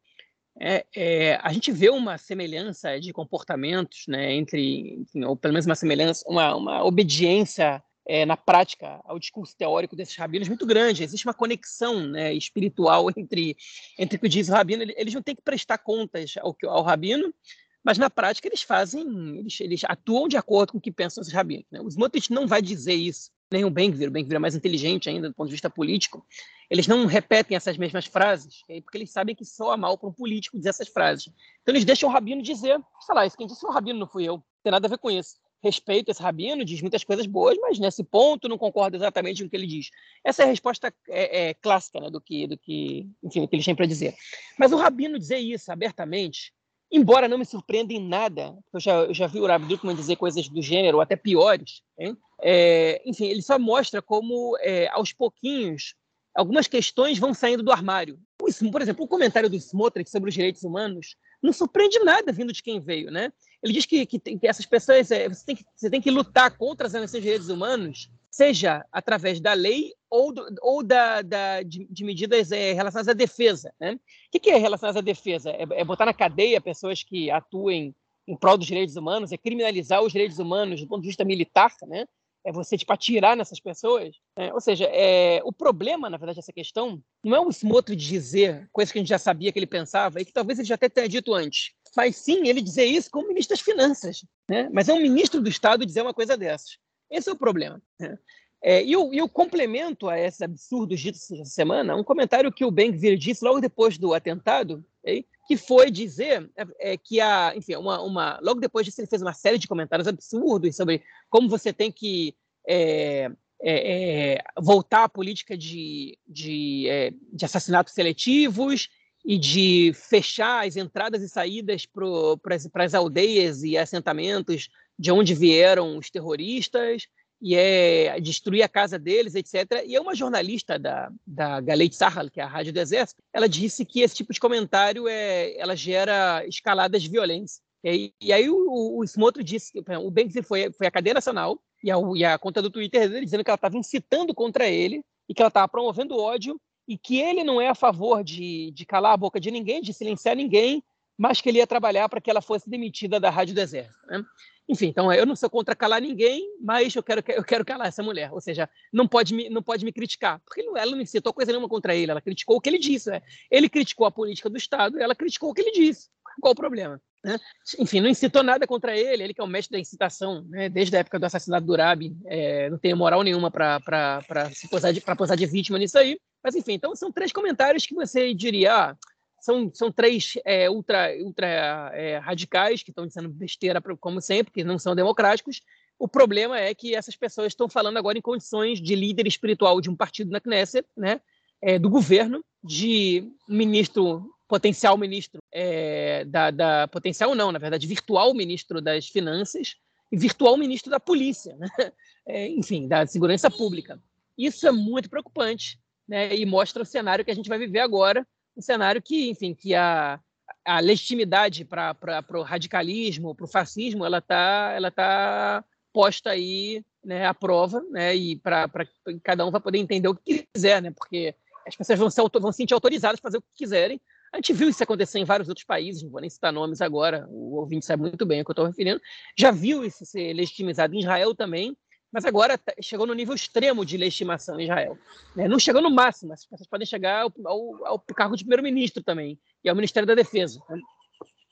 é, é, a gente vê uma semelhança de comportamentos, né, entre, enfim, ou pelo menos uma semelhança, uma, uma obediência é, na prática ao discurso teórico desses rabinos muito grande. Existe uma conexão né, espiritual entre, entre o que diz o rabino. Eles não têm que prestar contas ao, ao rabino, mas na prática eles fazem, eles, eles atuam de acordo com o que pensam os rabinos. Né? O não vai dizer isso, nem o Ben-Gvir, o Ben-Gvir é mais inteligente ainda do ponto de vista político, eles não repetem essas mesmas frases, porque eles sabem que soa mal para um político dizer essas frases. Então eles deixam o rabino dizer, sei lá, isso quem disse o rabino não fui eu, não tem nada a ver com isso respeito esse rabino, diz muitas coisas boas, mas nesse ponto não concordo exatamente com o que ele diz. Essa é a resposta é, é, clássica né, do que, do que, enfim, que eles têm para dizer. Mas o rabino dizer isso abertamente, embora não me surpreenda em nada, eu já, eu já vi o Rabi Druckmann dizer coisas do gênero, até piores, é, enfim, ele só mostra como, é, aos pouquinhos, algumas questões vão saindo do armário. Por exemplo, o comentário do Smotrich sobre os direitos humanos não surpreende nada vindo de quem veio, né? Ele diz que, que, que essas pessoas, é, você, tem que, você tem que lutar contra as violações de direitos humanos, seja através da lei ou, do, ou da, da de, de, medidas é, relacionadas à defesa. Né? O que, é relacionadas à defesa? É, é, botar na cadeia pessoas que atuem em prol dos direitos humanos, é criminalizar os direitos humanos do ponto de vista militar, né? é você tipo, atirar nessas pessoas. Né? Ou seja, é, o problema, na verdade, dessa questão não é o Smotrich dizer coisas que a gente já sabia que ele pensava e que talvez ele já até tenha dito antes mas sim ele dizer isso como ministro das Finanças. Né? Mas é um ministro do Estado dizer uma coisa dessas. Esse é o problema. Né? É, e, e o complemento a esses absurdos ditos essa semana, um comentário que o Ben-Gvir disse logo depois do atentado, que foi dizer é, que a, enfim, uma, uma, logo depois disso ele fez uma série de comentários absurdos sobre como você tem que é, é voltar à política de, de, de assassinatos seletivos e de fechar as entradas e saídas para as aldeias e assentamentos de onde vieram os terroristas e é destruir a casa deles, etc. E é uma jornalista da, da Galeit Sahal, que é a rádio do Exército, ela disse que esse tipo de comentário é, ela gera escaladas violência. E, e aí o, o Smotro disse o Banksy foi, foi à cadeia nacional e a, e a conta do Twitter dele dizendo que ela estava incitando contra ele e que ela estava promovendo ódio e que ele não é a favor de, de calar a boca de ninguém, de silenciar ninguém, mas que ele ia trabalhar para que ela fosse demitida da Rádio do Exército. Né? Enfim, então eu não sou contra calar ninguém, mas eu quero, eu quero calar essa mulher. Ou seja, não pode me, não pode me criticar, porque ela não citou coisa nenhuma contra ele, ela criticou o que ele disse. Né? Ele criticou a política do Estado, ela criticou o que ele disse. Qual o problema? Né? Enfim, não incitou nada contra ele, ele que é o mestre da incitação, né? desde a época do assassinato do Rabi, é, não tem moral nenhuma para posar, de, posar de vítima nisso aí. Mas, enfim, então são três comentários que você diria, ah, são, são três é, ultra, ultra é, radicais que estão dizendo besteira, como sempre, que não são democráticos. O problema é que essas pessoas estão falando agora em condições de líder espiritual de um partido na Knesset, né? É, do governo, de ministro, potencial ministro é, da, da, potencial não, na verdade, virtual ministro das finanças e virtual ministro da polícia, né? É, enfim, da segurança pública. Isso é muito preocupante, né? E mostra o cenário que a gente vai viver agora, um cenário que, enfim, que a, a legitimidade para o radicalismo, para o fascismo, ela está ela tá posta aí né, à prova, né? E para cada um vai poder entender o que quiser, né? Porque as pessoas vão, ser, vão se sentir autorizadas a fazer o que quiserem. A gente viu isso acontecer em vários outros países, não vou nem citar nomes agora, o ouvinte sabe muito bem o que eu estou referindo. Já viu isso ser legitimizado em Israel também, mas agora tá, chegou no nível extremo de legitimação em Israel. Né? Não chegou no máximo, as pessoas podem chegar ao, ao, ao cargo de primeiro-ministro também, e ao Ministério da Defesa.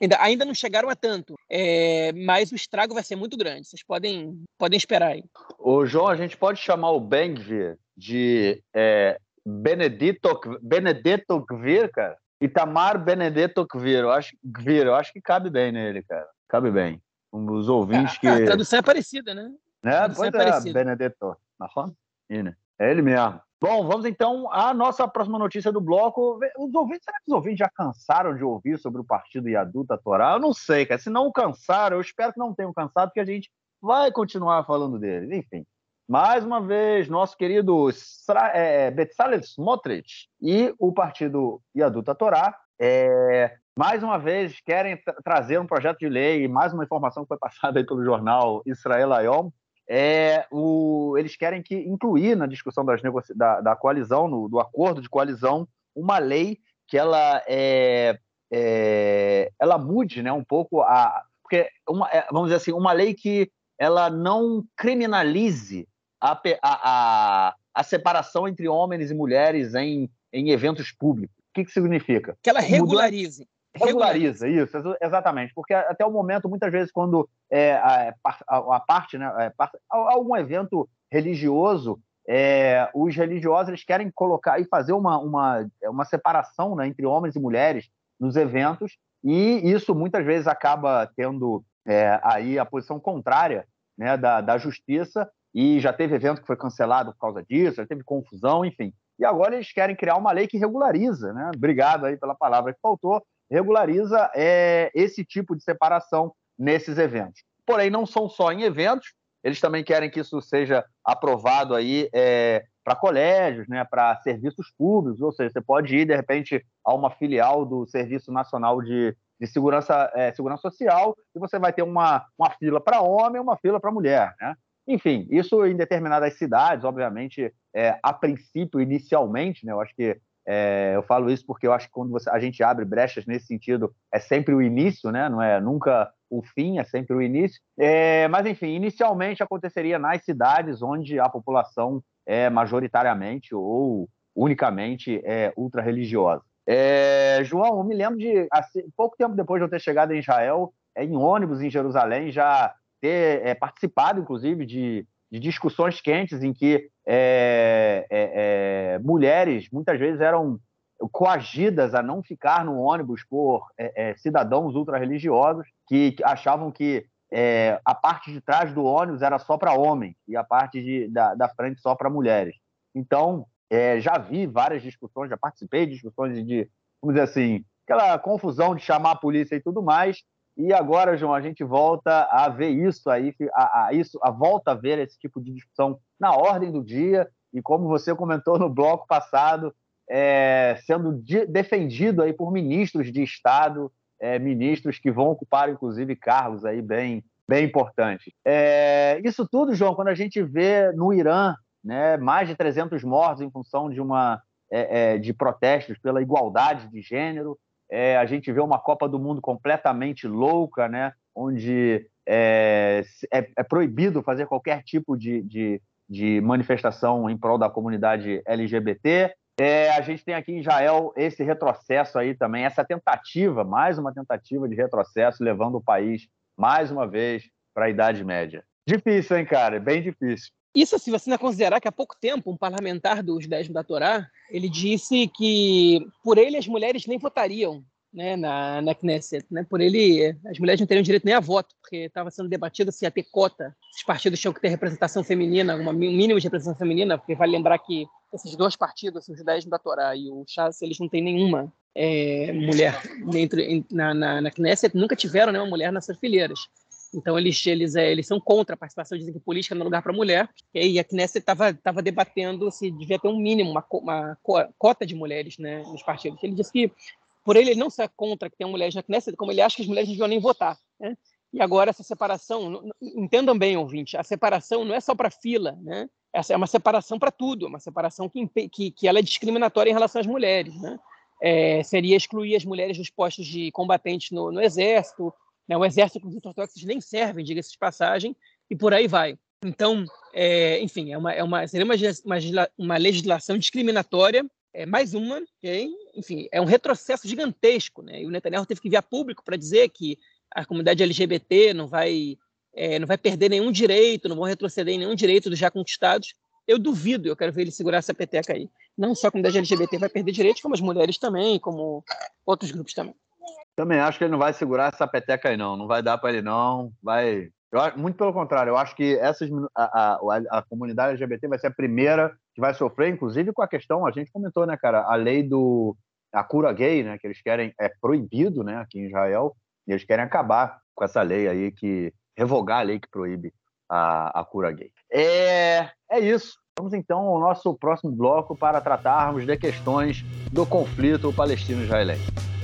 Ainda, ainda não chegaram a tanto, é, mas o estrago vai ser muito grande. Vocês podem, podem esperar aí. Ô, João, a gente pode chamar o Bengvir de é, Benedito, Benedetto Gvir, cara? Itamar Benedetto Gvir. Eu acho, Gvir, eu acho que cabe bem nele, cara. Cabe bem. Um dos ouvintes que. A tradução é parecida, né? Né? Pois é, Benedetto. É ele mesmo. Bom, vamos então à nossa próxima notícia do bloco. Os ouvintes, será que os ouvintes já cansaram de ouvir sobre o partido Yaduta Torá? Eu não sei, cara. Se não cansaram, eu espero que não tenham cansado, porque a gente vai continuar falando deles. Enfim, mais uma vez, nosso querido é, Betzalel Smotrich e o partido Yaduta Torá é, mais uma vez querem trazer um projeto de lei, mais uma informação que foi passada aí pelo jornal Israel Ayom, é, o, eles querem que incluir na discussão das da, da coalizão, no, do acordo de coalizão, uma lei que ela é, é, ela mude, né, um pouco a porque uma, é, vamos dizer assim, uma lei que ela não criminalize a, a, a, separação entre homens e mulheres em, em eventos públicos. O que, que significa? Que ela regularize. Regulariza, isso, exatamente. Porque até o momento, muitas vezes, quando é, a, a, a parte, né, é, algum evento religioso, é, os religiosos eles querem colocar e fazer uma, uma, uma separação né, entre homens e mulheres nos eventos, e isso muitas vezes acaba tendo é, aí a posição contrária né, da, da justiça, e já teve evento que foi cancelado por causa disso, já teve confusão, enfim. E agora eles querem criar uma lei que regulariza, né? Obrigado aí pela palavra que faltou, regulariza é, esse tipo de separação nesses eventos. Porém, não são só em eventos, eles também querem que isso seja aprovado aí é, para colégios, né, para serviços públicos, ou seja, você pode ir, de repente, a uma filial do Serviço Nacional de, de Segurança, é, Segurança Social e você vai ter uma, uma fila para homem e uma fila para mulher. Né? Enfim, isso em determinadas cidades, obviamente, é, a princípio, inicialmente, né, eu acho que é, eu falo isso porque eu acho que quando você, a gente abre brechas nesse sentido, é sempre o início, né? não é nunca o fim, é sempre o início. É, mas, enfim, inicialmente aconteceria nas cidades onde a população é majoritariamente ou unicamente é ultra-religiosa. É, João, eu me lembro de, assim, pouco tempo depois de eu ter chegado em Israel, é, em ônibus em Jerusalém, já ter é, participado, inclusive, de de discussões quentes em que é, é, é, mulheres muitas vezes eram coagidas a não ficar no ônibus por é, é, cidadãos ultra-religiosos que, achavam que é, a parte de trás do ônibus era só para homens e a parte de, da, da frente só para mulheres. Então, já vi várias discussões, já participei de discussões de, vamos dizer assim, aquela confusão de chamar a polícia e tudo mais, e agora, João, a gente volta a ver isso aí, a, a, isso, a volta a ver esse tipo de discussão na ordem do dia, e como você comentou no bloco passado, é, sendo de, defendido aí por ministros de Estado, é, ministros que vão ocupar, inclusive, cargos aí bem, bem importantes. É, isso tudo, João, quando a gente vê no Irã né, mais de 300 mortos em função de, uma, é, é, de protestos pela igualdade de gênero, é, a gente vê uma Copa do Mundo completamente louca, né? onde é, é, é proibido fazer qualquer tipo de, de, de, manifestação em prol da comunidade LGBT. É, a gente tem aqui em Israel esse retrocesso aí também, essa tentativa, mais uma tentativa de retrocesso, levando o país, mais uma vez, para a Idade Média. Difícil, hein, cara? Bem difícil. Isso se você não considerar que há pouco tempo um parlamentar dos Dez da Torá ele disse que por ele as mulheres nem votariam né, na, na Knesset. Né? Por ele as mulheres não teriam direito nem a voto, porque estava sendo debatido se ia ter cota. Esses partidos tinham que ter representação feminina, um mínimo de representação feminina, porque vale lembrar que esses dois partidos, os Dez da Torá e o Chas, eles não têm nenhuma é, mulher dentro, na, na, na Knesset, nunca tiveram nenhuma mulher nas suas fileiras. Então, eles, eles, é, eles são contra a participação, dizem que política não é lugar para mulher. E a Knesset estava debatendo se devia ter um mínimo, uma, uma cota de mulheres né, nos partidos. Ele disse que, por ele, ele não ser contra que tenha mulheres na Knesset, como ele acha que as mulheres não deviam nem votar. Né? E agora, essa separação, entendam bem, ouvinte, a separação não é só para fila, né? Essa é uma separação para tudo, uma separação que, que, que ela é discriminatória em relação às mulheres. Né? É, seria excluir as mulheres dos postos de combatentes no, no exército, né? O exército os ortodoxos nem servem, diga-se de passagem, e por aí vai. Então, é, enfim, é uma, é uma, seria uma, uma, uma legislação discriminatória, é mais uma, okay? enfim, é um retrocesso gigantesco. Né? E o Netanyahu teve que vir a público para dizer que a comunidade LGBT não vai, é, não vai perder nenhum direito, não vão retroceder em nenhum direito dos já conquistados. Eu duvido, eu quero ver ele segurar essa peteca aí. Não só a comunidade LGBT vai perder direitos, como as mulheres também, como outros grupos também. Também acho que ele não vai segurar essa peteca aí, não. Não vai dar para ele, não. Vai. Eu, muito pelo contrário, eu acho que essas, a, a, a, comunidade LGBT vai ser a primeira que vai sofrer, inclusive com a questão, a gente comentou, né, cara, a lei do. a cura gay, né, que eles querem. é proibido, né, aqui em Israel, e eles querem acabar com essa lei aí, que. revogar a lei que proíbe a, a cura gay. É, é isso. Vamos então ao nosso próximo bloco para tratarmos de questões do conflito palestino-israelense.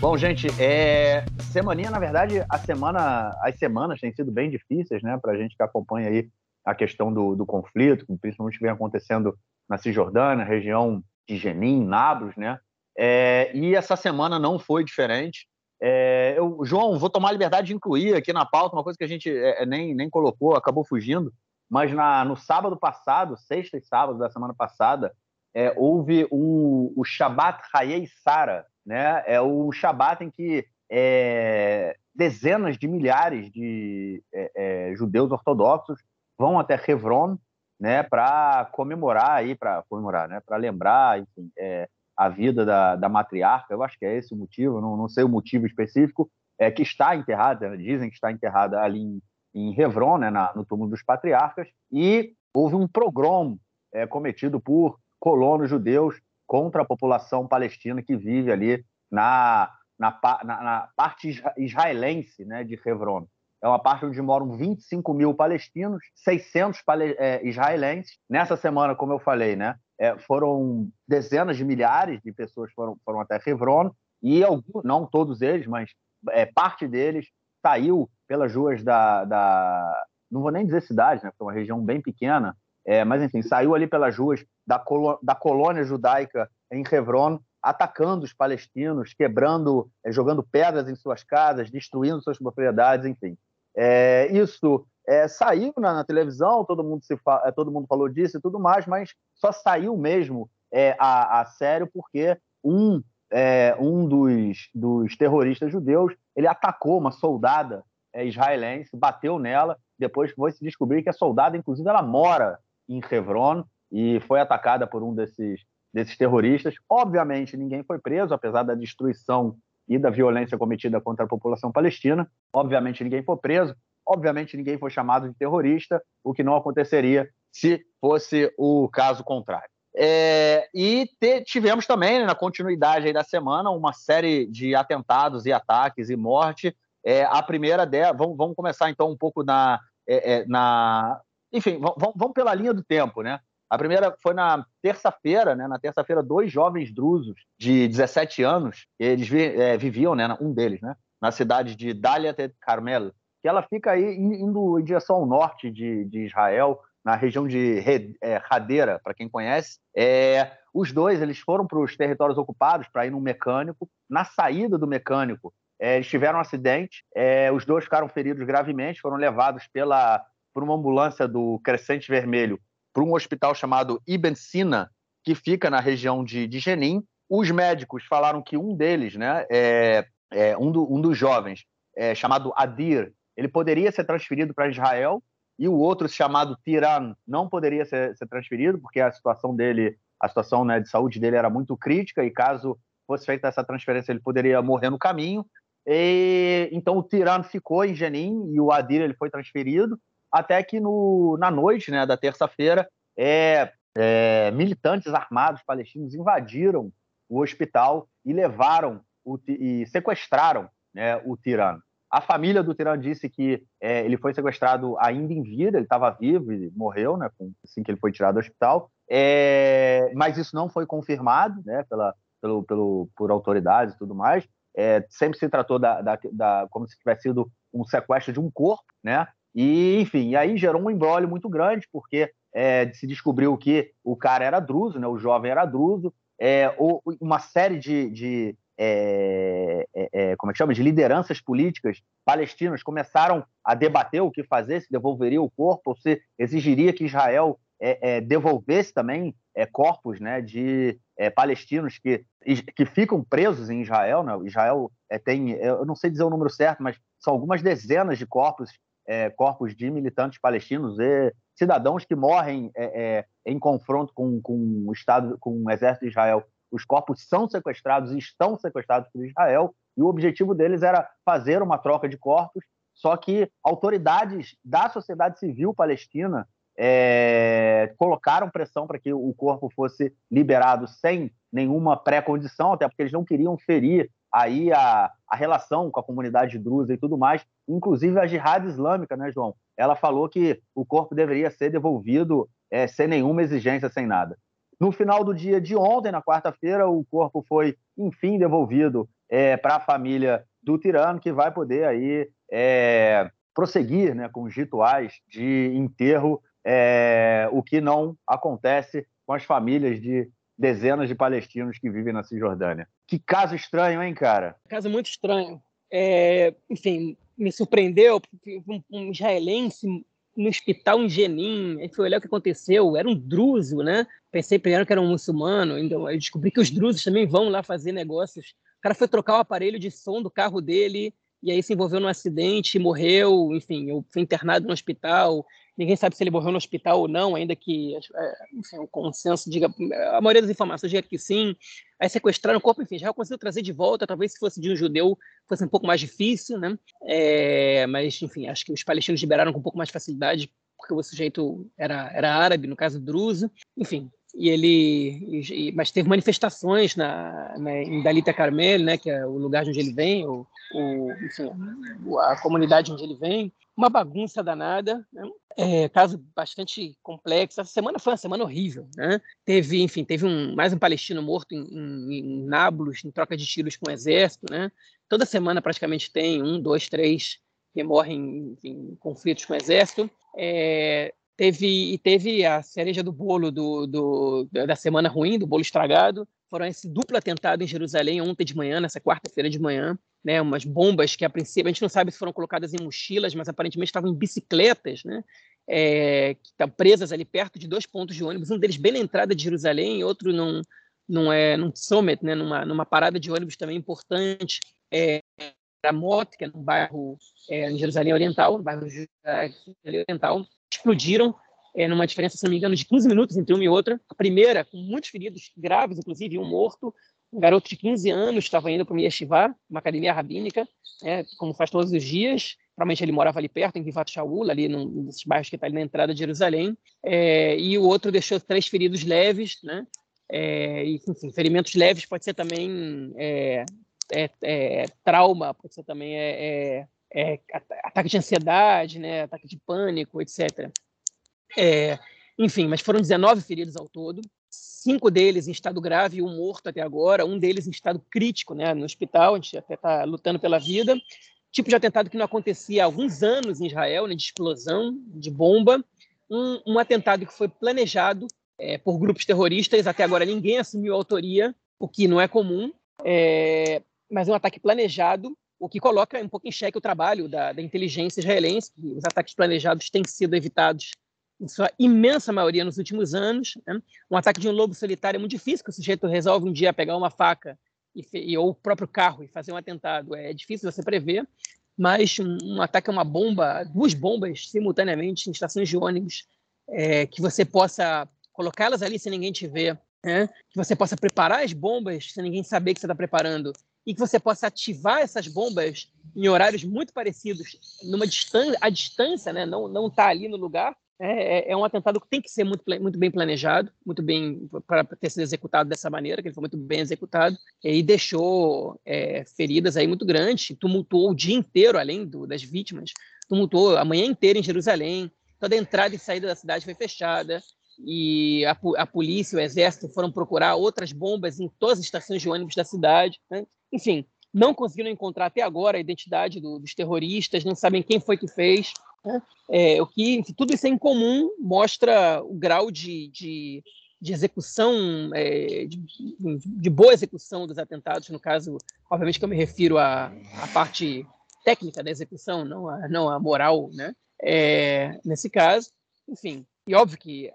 Bom, gente, é... semaninha, na verdade, a semana, as semanas têm sido bem difíceis, né, para a gente que acompanha aí a questão do, do conflito, principalmente vem acontecendo na Cisjordânia, região de Jenin, Nablus, né? É... e essa semana não foi diferente. É, eu, João, vou tomar a liberdade de incluir aqui na pauta uma coisa que a gente é, é nem, nem colocou, acabou fugindo, mas na, no sábado passado, sexta e sábado da semana passada, é, houve o, o Shabbat Hayei Sara, né? É o Shabbat em que é, dezenas de milhares de é, é, judeus ortodoxos vão até Hebron, né, para comemorar aí, para comemorar, né, para lembrar, enfim, é, a vida da, da, matriarca. Eu acho que é esse o motivo, não, não sei o motivo específico, é que está enterrada, né, dizem que está enterrada ali em, em Hebron, né, na, no túmulo dos patriarcas, e houve um pogrom é, cometido por colonos judeus contra a população palestina que vive ali na, na, na, na parte israelense né, de Hebron. É uma parte onde moram 25 mil palestinos, 600 pale é, israelenses. Nessa semana, como eu falei, né, é, foram dezenas de milhares de pessoas foram, foram até Hebron e alguns, não todos eles, mas é, parte deles saiu pelas ruas da, da, não vou nem dizer cidade, né, porque é uma região bem pequena, é, mas enfim, saiu ali pelas ruas da, colo, da colônia judaica em Hebron, atacando os palestinos, quebrando, é, jogando pedras em suas casas, destruindo suas propriedades, enfim. É, isso é, saiu na, na, televisão, todo mundo, se. É, todo mundo falou disso e tudo mais, mas só saiu mesmo é, a, a, sério porque um, é, um dos, dos terroristas judeus ele atacou uma soldada israelense, bateu nela, depois foi se descobrir que a soldada, inclusive, ela mora em Hebron e foi atacada por um desses, desses terroristas. Obviamente, ninguém foi preso, apesar da destruição e da violência cometida contra a população palestina. Obviamente, ninguém foi preso. Obviamente, ninguém foi chamado de terrorista, o que não aconteceria se fosse o caso contrário. É, e te, tivemos também, né, na continuidade da semana, uma série de atentados e ataques e morte. É, a primeira dela, vamos, vamos começar então um pouco na, é, é na, enfim, vamos, pela linha do tempo, né? A primeira foi na terça-feira, né? Na terça-feira, dois jovens drusos de 17 anos, eles é, viviam, né? Um deles, né? Na cidade de Daliat Carmel, que ela fica aí indo em direção ao norte de, de Israel, na região de é, Hadeira, para quem conhece. É, os dois eles foram para os territórios ocupados para ir num mecânico. Na saída do mecânico, é, eles tiveram um acidente. É, os dois ficaram feridos gravemente, foram levados pela por uma ambulância do Crescente Vermelho para um hospital chamado Ibn Sina, que fica na região de, de Jenin. Os médicos falaram que um deles, né, é, é um, do, um, dos jovens, é, chamado Adir, ele poderia ser transferido para Israel e o outro, chamado Tiran, não poderia ser, ser transferido porque a situação dele, a situação né, de saúde dele era muito crítica e caso fosse feita essa transferência ele poderia morrer no caminho. E, então o Tiran ficou em Jenin e o Adir ele foi transferido até que no, na noite né, da terça-feira, é, é, militantes armados palestinos invadiram o hospital e levaram o, e sequestraram né, o tirano. A família do tirano disse que é, ele foi sequestrado ainda em vida, ele estava vivo e morreu, né, assim que ele foi tirado do hospital. É, mas isso não foi confirmado né, pela, pelo, pelo, por autoridades e tudo mais. É, sempre se tratou da, da, da, como se tivesse sido um sequestro de um corpo, né? E, enfim, aí gerou um embrólio muito grande, porque é, se descobriu que o cara era druso, né, o jovem era druso, é, ou uma série de, de é, é, é, como é que chama, de lideranças políticas palestinas começaram a debater o que fazer, se devolveria o corpo, ou se exigiria que Israel é, devolvesse também corpos né, de palestinos que, que ficam presos em Israel. Né? Israel tem, eu não sei dizer o número certo, mas são algumas dezenas de corpos é, corpos de militantes palestinos e cidadãos que morrem é, é, em confronto com, com o Estado, com o exército de Israel. Os corpos são sequestrados e estão sequestrados por Israel, e o objetivo deles era fazer uma troca de corpos, só que autoridades da sociedade civil palestina é, colocaram pressão para que o corpo fosse liberado sem nenhuma pré-condição, até porque eles não queriam ferir aí a, a relação com a comunidade drusa e tudo mais, inclusive a jihad islâmica, né, João? Ela falou que o corpo deveria ser devolvido é, sem nenhuma exigência, sem nada. No final do dia de ontem, na quarta-feira, o corpo foi, enfim, devolvido é, para a família do tirano, que vai poder aí é, prosseguir né, com os rituais de enterro, é, o que não acontece com as famílias de dezenas de palestinos que vivem na Cisjordânia. Que caso estranho, hein, cara? Caso muito estranho. É, enfim, me surpreendeu, um, um israelense no hospital em Jenin, aí fui olhar o que aconteceu, era um druso, né? Pensei primeiro que era um muçulmano, então eu descobri que os drusos também vão lá fazer negócios. O cara foi trocar o aparelho de som do carro dele, e aí se envolveu num acidente, morreu, enfim, eu fui internado no hospital, ninguém sabe se ele morreu no hospital ou não, ainda que é, enfim, o consenso diga, a maioria das informações diga que sim, aí sequestraram o corpo, enfim, já conseguiu trazer de volta, talvez se fosse de um judeu fosse um pouco mais difícil, né, é, mas enfim, acho que os palestinos liberaram com um pouco mais de facilidade, porque o sujeito era, era árabe, no caso druso, enfim, e ele e, mas teve manifestações na, na, em Dalita Carmel, né, que é o lugar de onde ele vem, o, o enfim, a comunidade onde ele vem, uma bagunça danada, né? É, caso bastante complexo. Essa semana foi uma semana horrível, né? Teve, enfim, teve um, mais um palestino morto em, em, em Nablus, em troca de tiros com o exército, né? Toda semana praticamente tem um, dois, três que morrem em, em conflitos com o exército. É, teve e teve a cereja do bolo do, do, da semana ruim, do bolo estragado. Foram esse duplo atentado em Jerusalém ontem de manhã, nessa quarta-feira de manhã, né? Umas bombas que a princípio a gente não sabe se foram colocadas em mochilas, mas aparentemente estavam em bicicletas, né? É, que estão presas ali perto de dois pontos de ônibus, um deles bem na entrada de Jerusalém, outro num, num, é, num summit, né? numa, numa parada de ônibus também importante. É, Ramot, que é no bairro é, em Jerusalém Oriental, no bairro Oriental, explodiram é, numa diferença, se não me engano, de 15 minutos entre uma e outra. A primeira, com muitos feridos graves, inclusive um morto, um garoto de 15 anos estava indo para o Yeshiva, uma academia rabínica, é, como faz todos os dias. Provavelmente ele morava ali perto, em Givat Shaul, ali num desses bairros que está ali na entrada de Jerusalém. É, e o outro deixou três feridos leves, né? É, e, enfim, ferimentos leves pode ser também é, é, é, trauma, pode ser também é, ataque de ansiedade, né, ataque de pânico, etc. Enfim, mas foram 19 feridos ao todo, cinco deles em estado grave um morto até agora, um deles em estado crítico né, no hospital, a gente até está lutando pela vida. Tipo de atentado que não acontecia há alguns anos em Israel, né, de explosão, de bomba. Um, um atentado que foi planejado é, por grupos terroristas, até agora ninguém assumiu a autoria, o que não é comum. É, mas um ataque planejado, o que coloca um pouco em xeque o trabalho da, da inteligência israelense, que os ataques planejados têm sido evitados em sua imensa maioria nos últimos anos. Né? Um ataque de um lobo solitário é muito difícil, que o sujeito resolve um dia pegar uma faca e, ou o próprio carro e fazer um atentado. É difícil você prever, mas um, um ataque a uma bomba, duas bombas simultaneamente em estações de ônibus, é, que você possa colocá-las ali sem ninguém te ver, né? que você possa preparar as bombas sem ninguém saber que você está preparando e que você possa ativar essas bombas em horários muito parecidos, numa distância, a distância, né? não não está ali no lugar, é, é, é, um atentado que tem que ser muito, muito bem planejado, muito bem para ter sido executado dessa maneira, que ele foi muito bem executado e deixou é, feridas aí muito grandes, tumultuou o dia inteiro, além do, das vítimas, tumultuou a manhã inteira em Jerusalém, toda a entrada e saída da cidade foi fechada, e a, a polícia o exército foram procurar outras bombas em todas as estações de ônibus da cidade. Né? Enfim, não conseguiram encontrar até agora a identidade do, dos terroristas, não sabem quem foi que fez. Né? É, o que enfim, tudo isso é incomum, mostra o grau de, de, de execução, é, de, de, boa execução dos atentados. No caso, obviamente que eu me refiro à, à parte técnica da execução, não a, não a moral, né? É, nesse caso, enfim, e óbvio que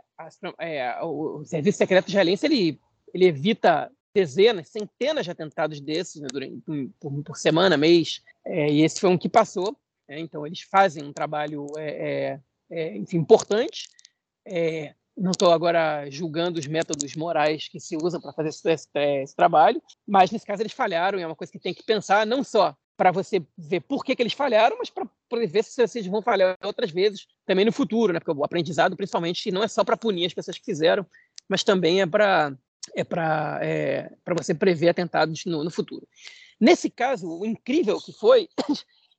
é, o serviço secreto israelense ele, ele evita dezenas, centenas de atentados desses né, durante, por, por, semana, mês, é, e esse foi um que passou. Né, então, eles fazem um trabalho é, é, é enfim, importante. É, não estou agora julgando os métodos morais que se usam para fazer esse, esse, esse, trabalho, mas nesse caso eles falharam, e é uma coisa que tem que pensar, não só para você ver por que, que eles falharam, mas para ver se vocês vão falhar outras vezes também no futuro, né? Porque o aprendizado, principalmente, não é só para punir as pessoas que fizeram, mas também é para é para é, você prever atentados no, no futuro. Nesse caso, o incrível que foi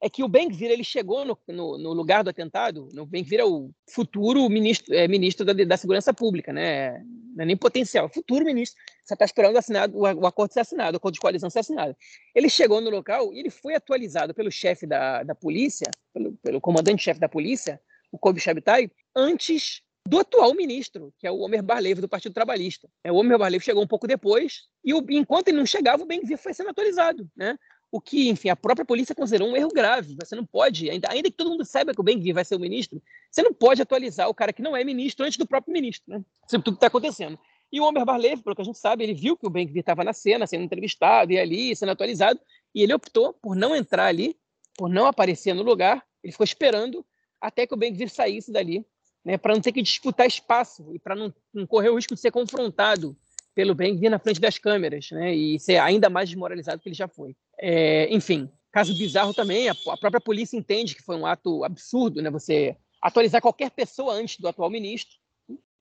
é que o Ben-Gvir ele chegou no, no, no, lugar do atentado. O Ben-Gvir é o futuro ministro, é, ministro da, da Segurança Pública, né? Não é nem potencial, futuro ministro. Você está esperando assinado, o, o, acordo ser assinado, o acordo de coalizão ser assinado. Ele chegou no local e ele foi atualizado pelo chefe da, da polícia, pelo, pelo comandante-chefe da polícia, o Kobe Shabtai, antes do atual ministro, que é o Omer Barlev, do Partido Trabalhista. É, o Omer Barlev chegou um pouco depois, e o, enquanto ele não chegava, o Ben-Gvir foi sendo atualizado. Né? O que, enfim, a própria polícia considerou um erro grave. Você não pode, ainda, ainda que todo mundo saiba que o Ben-Gvir vai ser o ministro, você não pode atualizar o cara que não é ministro antes do próprio ministro, né? Sobre tudo que está acontecendo. E o Omer Barlev, pelo que a gente sabe, ele viu que o Ben-Gvir estava na cena, sendo entrevistado e ali, sendo atualizado, e ele optou por não entrar ali, por não aparecer no lugar, ele ficou esperando até que o Ben-Gvir saísse dali, né, para não ter que disputar espaço e para não, não correr o risco de ser confrontado pelo bem vir na frente das câmeras, né? E ser ainda mais desmoralizado que ele já foi. É, enfim, caso bizarro também, a, a, própria polícia entende que foi um ato absurdo, né? Você atualizar qualquer pessoa antes do atual ministro.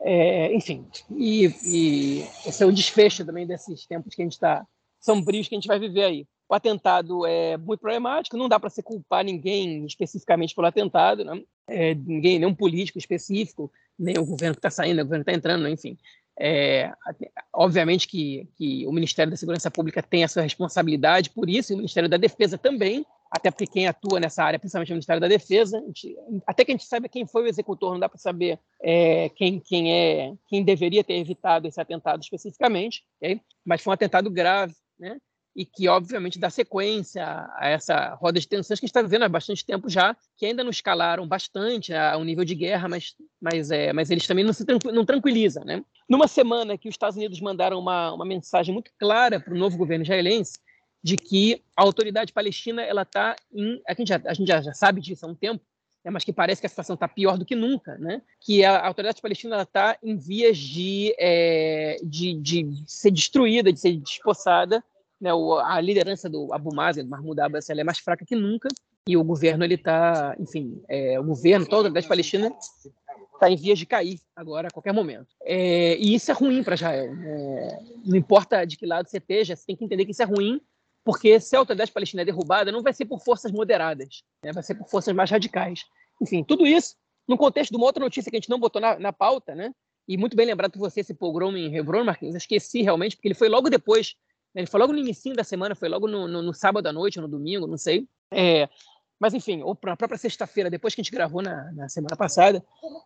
É, enfim, e, e, esse é o desfecho também desses tempos que a gente está sombrios que a gente vai viver aí. O atentado é muito problemático, não dá para se culpar ninguém especificamente pelo atentado, né? É, ninguém, nenhum político específico, nem o governo que está saindo, o governo que está entrando, enfim. É, obviamente que, que, o Ministério da Segurança Pública tem a sua responsabilidade por isso, e o Ministério da Defesa também, até porque quem atua nessa área, principalmente o Ministério da Defesa, gente, até que a gente saiba quem foi o executor, não dá para saber é, quem, quem, é, quem deveria ter evitado esse atentado especificamente, okay? mas foi um atentado grave, né? e que, obviamente, dá sequência a essa roda de tensões que a gente está vivendo há bastante tempo já, que ainda não escalaram bastante a um nível de guerra, mas, mas, é, mas eles também não se não tranquilizam. Né? Numa semana que os Estados Unidos mandaram uma, uma mensagem muito clara para o novo governo israelense de que a autoridade palestina ela está em. A gente, já, a gente já, já sabe disso há um tempo, né, mas que parece que a situação está pior do que nunca, né? que a autoridade palestina está em vias de, é, de, de ser destruída, de ser despossada né, o, a liderança do Abu Mazen, do Mahmoud Abbas, é mais fraca que nunca, e o governo ele está, enfim, é, o governo, toda a autoridade palestina está em vias de cair agora a qualquer momento. É, e isso é ruim para Israel. É, não importa de que lado você esteja, você tem que entender que isso é ruim, porque se a autoridade palestina é derrubada, não vai ser por forças moderadas, né, vai ser por forças mais radicais. Enfim, tudo isso no contexto de uma outra notícia que a gente não botou na, na pauta, né? E muito bem lembrado por você esse pogrom em Hebron, Marquinhos. Eu esqueci realmente, porque ele foi logo depois ele foi logo no início da semana, foi logo no, no, no, sábado à noite ou no domingo, não sei. É, mas, enfim, ou na própria sexta-feira, depois que a gente gravou na, na semana passada.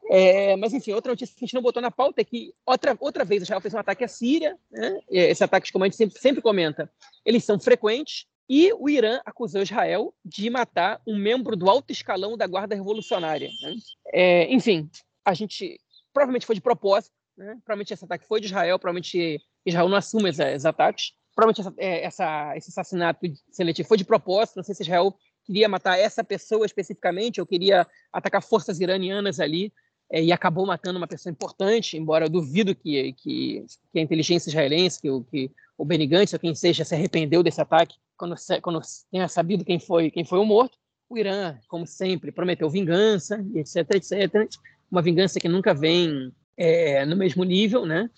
É, mas, enfim, outra notícia que a gente não botou na pauta é que outra, outra vez Israel fez um ataque à Síria. Né? Esses ataques, como a gente sempre, sempre comenta, eles são frequentes. E o Irã acusou Israel de matar um membro do alto escalão da Guarda Revolucionária. Né? É, enfim, a gente provavelmente foi de propósito. Né? Provavelmente esse ataque foi de Israel, provavelmente Israel não assume esses, ataques provavelmente essa, é, essa, esse assassinato seletivo foi de propósito, não sei se Israel queria matar essa pessoa especificamente, ou queria atacar forças iranianas ali, é, e acabou matando uma pessoa importante, embora eu duvido que, que, que a inteligência israelense, que, que o Benny Gantz, ou quem seja, se arrependeu desse ataque quando, quando tenha sabido quem foi, quem foi o morto. O Irã, como sempre, prometeu vingança, etc, etc. Uma vingança que nunca vem é, no mesmo nível, né?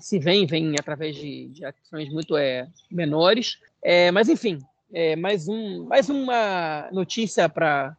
se vem, vem através de, de ações muito é, menores. É, mas, enfim, é, mais, um, mais uma notícia para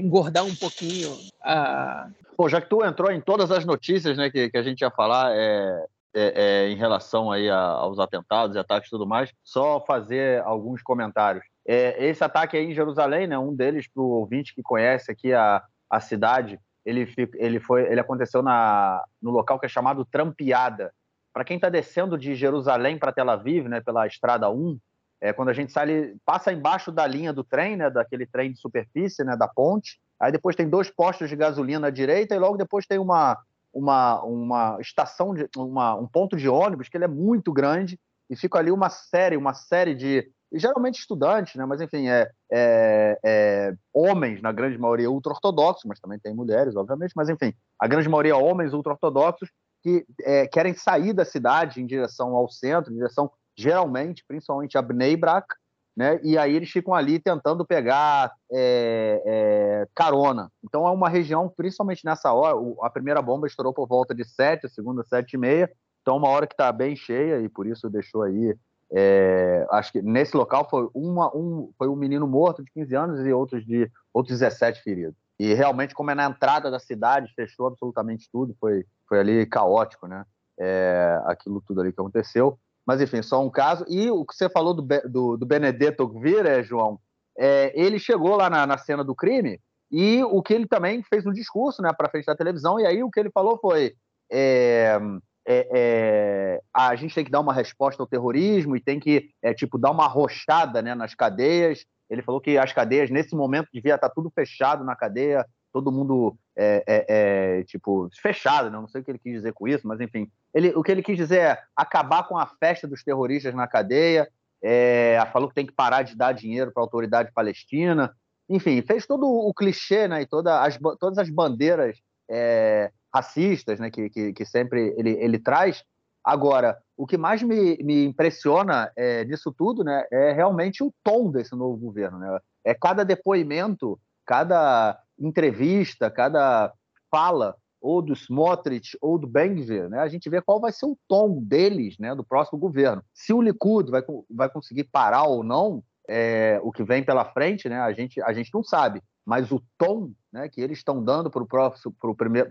engordar um pouquinho a. Já que tu entrou em todas as notícias né, que, que a gente ia falar é, é, é, em relação aí a, aos atentados e ataques e tudo mais, só fazer alguns comentários. É, esse ataque aí em Jerusalém, né, um deles para o ouvinte que conhece aqui a, a cidade, ele, ele, foi, ele aconteceu na, no local que é chamado Trampiada, para quem está descendo de Jerusalém para Tel Aviv, né, pela Estrada 1, é, quando a gente sai, passa embaixo da linha do trem, né, daquele trem de superfície, né, da ponte, aí depois tem dois postos de gasolina à direita e logo depois tem uma, uma, uma estação, de, uma, um ponto de ônibus que ele é muito grande e fica ali uma série, uma série de geralmente estudantes, né? Mas enfim, é, é, é homens na grande maioria ultra-ortodoxos, mas também tem mulheres, obviamente. Mas enfim, a grande maioria homens ultra-ortodoxos que é, querem sair da cidade em direção ao centro, em direção, geralmente, principalmente a Bnei Brak, né? E aí eles ficam ali tentando pegar é, é, carona. Então é uma região, principalmente nessa hora, a primeira bomba estourou por volta de sete, a segunda sete e meia. Então uma hora que está bem cheia e por isso deixou aí. É, acho que nesse local foi uma, um, foi um menino morto de 15 anos e outros de outros 17 feridos. E realmente, como é na entrada da cidade, fechou absolutamente tudo, foi foi ali caótico, né? É, aquilo tudo ali que aconteceu. Mas, enfim, só um caso. E o que você falou do, do, do Benedetto Gvira, é, João, é, ele chegou lá na, na, cena do crime e o que ele também fez um discurso né, para frente da televisão, e aí o que ele falou foi: é, é, é, a gente tem que dar uma resposta ao terrorismo e tem que, é, tipo, dar uma rochada né, nas cadeias. Ele falou que as cadeias, nesse momento, devia estar tudo fechado na cadeia, todo mundo, é, é, é, tipo, fechado, né? não sei o que ele quis dizer com isso, mas enfim. Ele, o que ele quis dizer é acabar com a festa dos terroristas na cadeia, é, falou que tem que parar de dar dinheiro para a autoridade palestina, enfim, fez todo o clichê né, e toda as, todas as bandeiras é, racistas né, que, que, que, sempre ele, ele traz. Agora, o que mais me, me impressiona é, nisso tudo né, é realmente o tom desse novo governo. Né? É cada depoimento, cada entrevista, cada fala ou do Smotrich ou do Bengvir, né, a gente vê qual vai ser o tom deles, né, do próximo governo. Se o Likud vai, vai conseguir parar ou não é, o que vem pela frente, né, a gente, a gente não sabe. Mas o tom né, que eles estão dando para o próximo,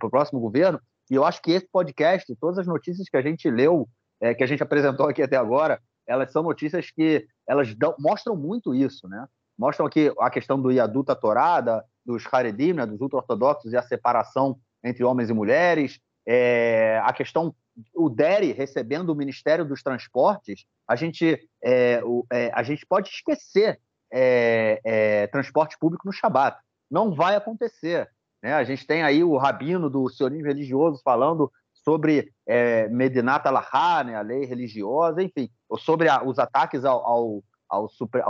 próximo governo, e eu acho que esse podcast, todas as notícias que a gente leu, é, que a gente apresentou aqui até agora, elas são notícias que elas dão, mostram muito isso, né? Mostram aqui a questão do Yaduta Torada, dos Haredim, né, dos ultra-ortodoxos e a separação entre homens e mulheres, é, a questão o DERI recebendo o Ministério dos Transportes, a gente, é, o, é, a gente pode esquecer é, é transporte público no Shabat. Não vai acontecer. Né? A gente tem aí o rabino do sionismo religioso falando sobre é, Medinat Alahá, né, a lei religiosa, enfim, sobre a, os ataques ao, ao, ao,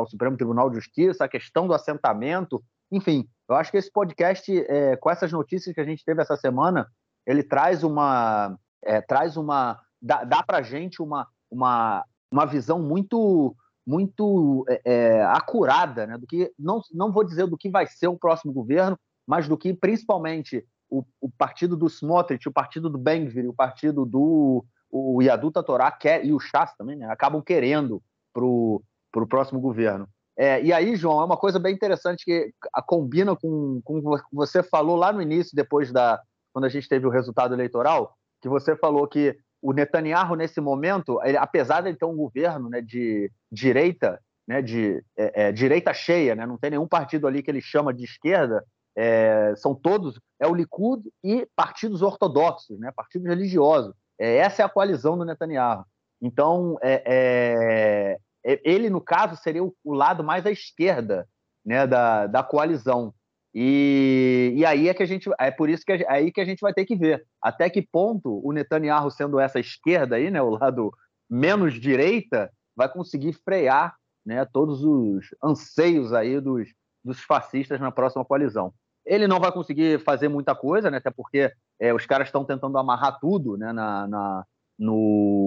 Supremo Tribunal de Justiça, a questão do assentamento, enfim, eu acho que esse podcast, é, com essas notícias que a gente teve essa semana, ele traz uma. É, traz uma. dá, dá para a gente uma, uma, uma visão muito muito é, é, acurada, né, do que não, não vou dizer do que vai ser o próximo governo, mas do que principalmente o, o partido do Smotrich, o partido do Bengvir, o partido do o Yaduta Torá quer, e o Chas também, né, acabam querendo para o próximo governo. É, e aí, João, é uma coisa bem interessante que combina com, com o que você falou lá no início, depois da quando a gente teve o resultado eleitoral, que você falou que o Netanyahu nesse momento, ele, apesar de ele ter um governo né, de direita, né, de é, é, direita cheia, né, não tem nenhum partido ali que ele chama de esquerda, é, são todos é o Likud e partidos ortodoxos, né, partidos religiosos. É, essa é a coalizão do Netanyahu. Então, é, é ele, no caso, seria o, o lado mais à esquerda né, da, da coalizão. E, e aí é que a gente é por isso que a, é aí que a gente vai ter que ver até que ponto o Netanyahu sendo essa esquerda aí, né, o lado menos direita, vai conseguir frear, né, todos os anseios aí dos, dos fascistas na próxima coalizão. Ele não vai conseguir fazer muita coisa, né, até porque é, os caras estão tentando amarrar tudo, né, na, na no,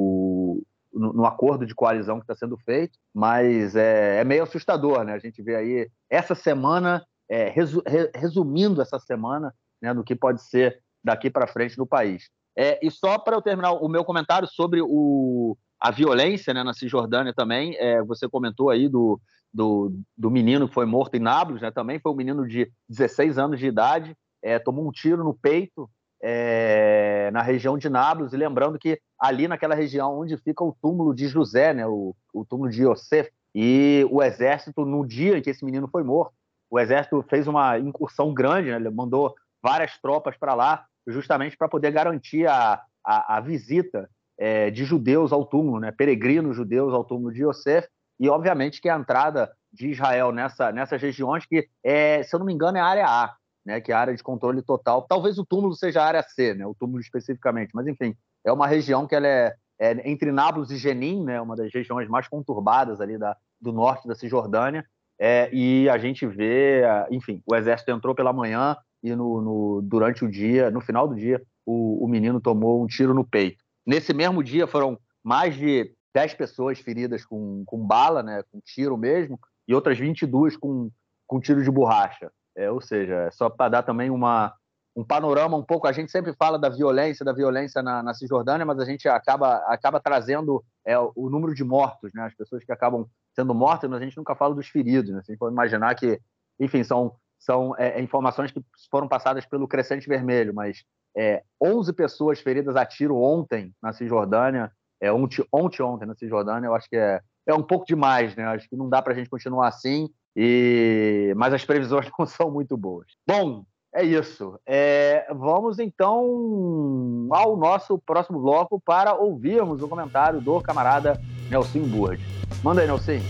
no, no acordo de coalizão que está sendo feito, mas é, é, meio assustador, né? A gente vê aí essa semana, é, resu, re, resumindo essa semana, né, do que pode ser daqui para frente no país. É, e só para eu terminar o meu comentário sobre o, a violência né, na Cisjordânia também, é, você comentou aí do, do, do, menino que foi morto em Nablus, né, também foi um menino de 16 anos de idade, é, tomou um tiro no peito é, na região de Nablus, e lembrando que ali naquela região onde fica o túmulo de José, né, o, o túmulo de Yosef, e o exército, no dia em que esse menino foi morto, o exército fez uma incursão grande, né, ele mandou várias tropas para lá, justamente para poder garantir a, a, a visita é, de judeus ao túmulo, né, peregrinos judeus ao túmulo de Yosef, e obviamente que a entrada de Israel nessa, nessas regiões, que, é, se eu não me engano, é a área A, né, que é a área de controle total. Talvez o túmulo seja a área C, né, o túmulo especificamente, mas enfim, é uma região que ela é, é entre Nablus e Jenin, né, uma das regiões mais conturbadas ali da, do norte da Cisjordânia, é, e a gente vê, enfim, o exército entrou pela manhã e no, no durante o dia, no final do dia, o, o menino tomou um tiro no peito. Nesse mesmo dia foram mais de 10 pessoas feridas com, com bala, né, com tiro mesmo, e outras 22 com, com tiro de borracha. É, ou seja, é só para dar também uma, um panorama um pouco. A gente sempre fala da violência, da violência na, na Cisjordânia, mas a gente acaba, acaba trazendo é, o número de mortos, né? as pessoas que acabam sendo mortas, mas a gente nunca fala dos feridos. Né? A gente pode imaginar que, enfim, são, são é, é informações que foram passadas pelo Crescente Vermelho, mas é, 11 pessoas feridas a tiro ontem na Cisjordânia, é, ontem, ontem, ontem na Cisjordânia, eu acho que é, é um pouco demais, né? Acho que não dá para a gente continuar assim. E... Mas as previsões não são muito boas. Bom, É isso. É, vamos então ao nosso próximo bloco para ouvirmos o comentário do camarada Nelson Burd. Manda aí, Nelson.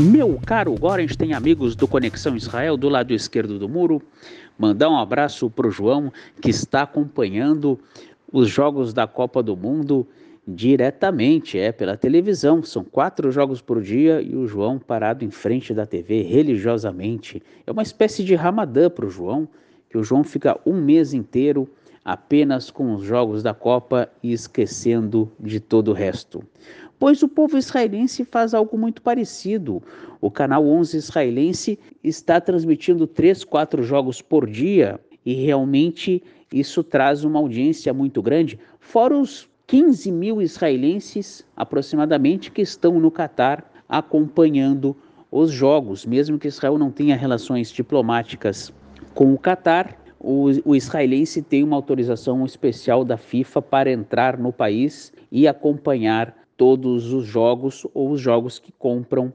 Meu caro Gorens tem amigos do Conexão Israel do lado esquerdo do muro. Mandar um abraço para o João, que está acompanhando os jogos da Copa do Mundo diretamente, é pela televisão. São quatro jogos por dia e o João parado em frente da TV religiosamente. É uma espécie de ramadã para o João, que o João fica um mês inteiro apenas com os jogos da Copa e esquecendo de todo o resto pois o povo israelense faz algo muito parecido. O canal 11 israelense está transmitindo 3, 4 jogos por dia e realmente isso traz uma audiência muito grande, fora os 15 mil israelenses aproximadamente que estão no Catar acompanhando os jogos, mesmo que Israel não tenha relações diplomáticas com o Catar. O, o israelense tem uma autorização especial da FIFA para entrar no país e acompanhar todos os jogos ou os jogos que compram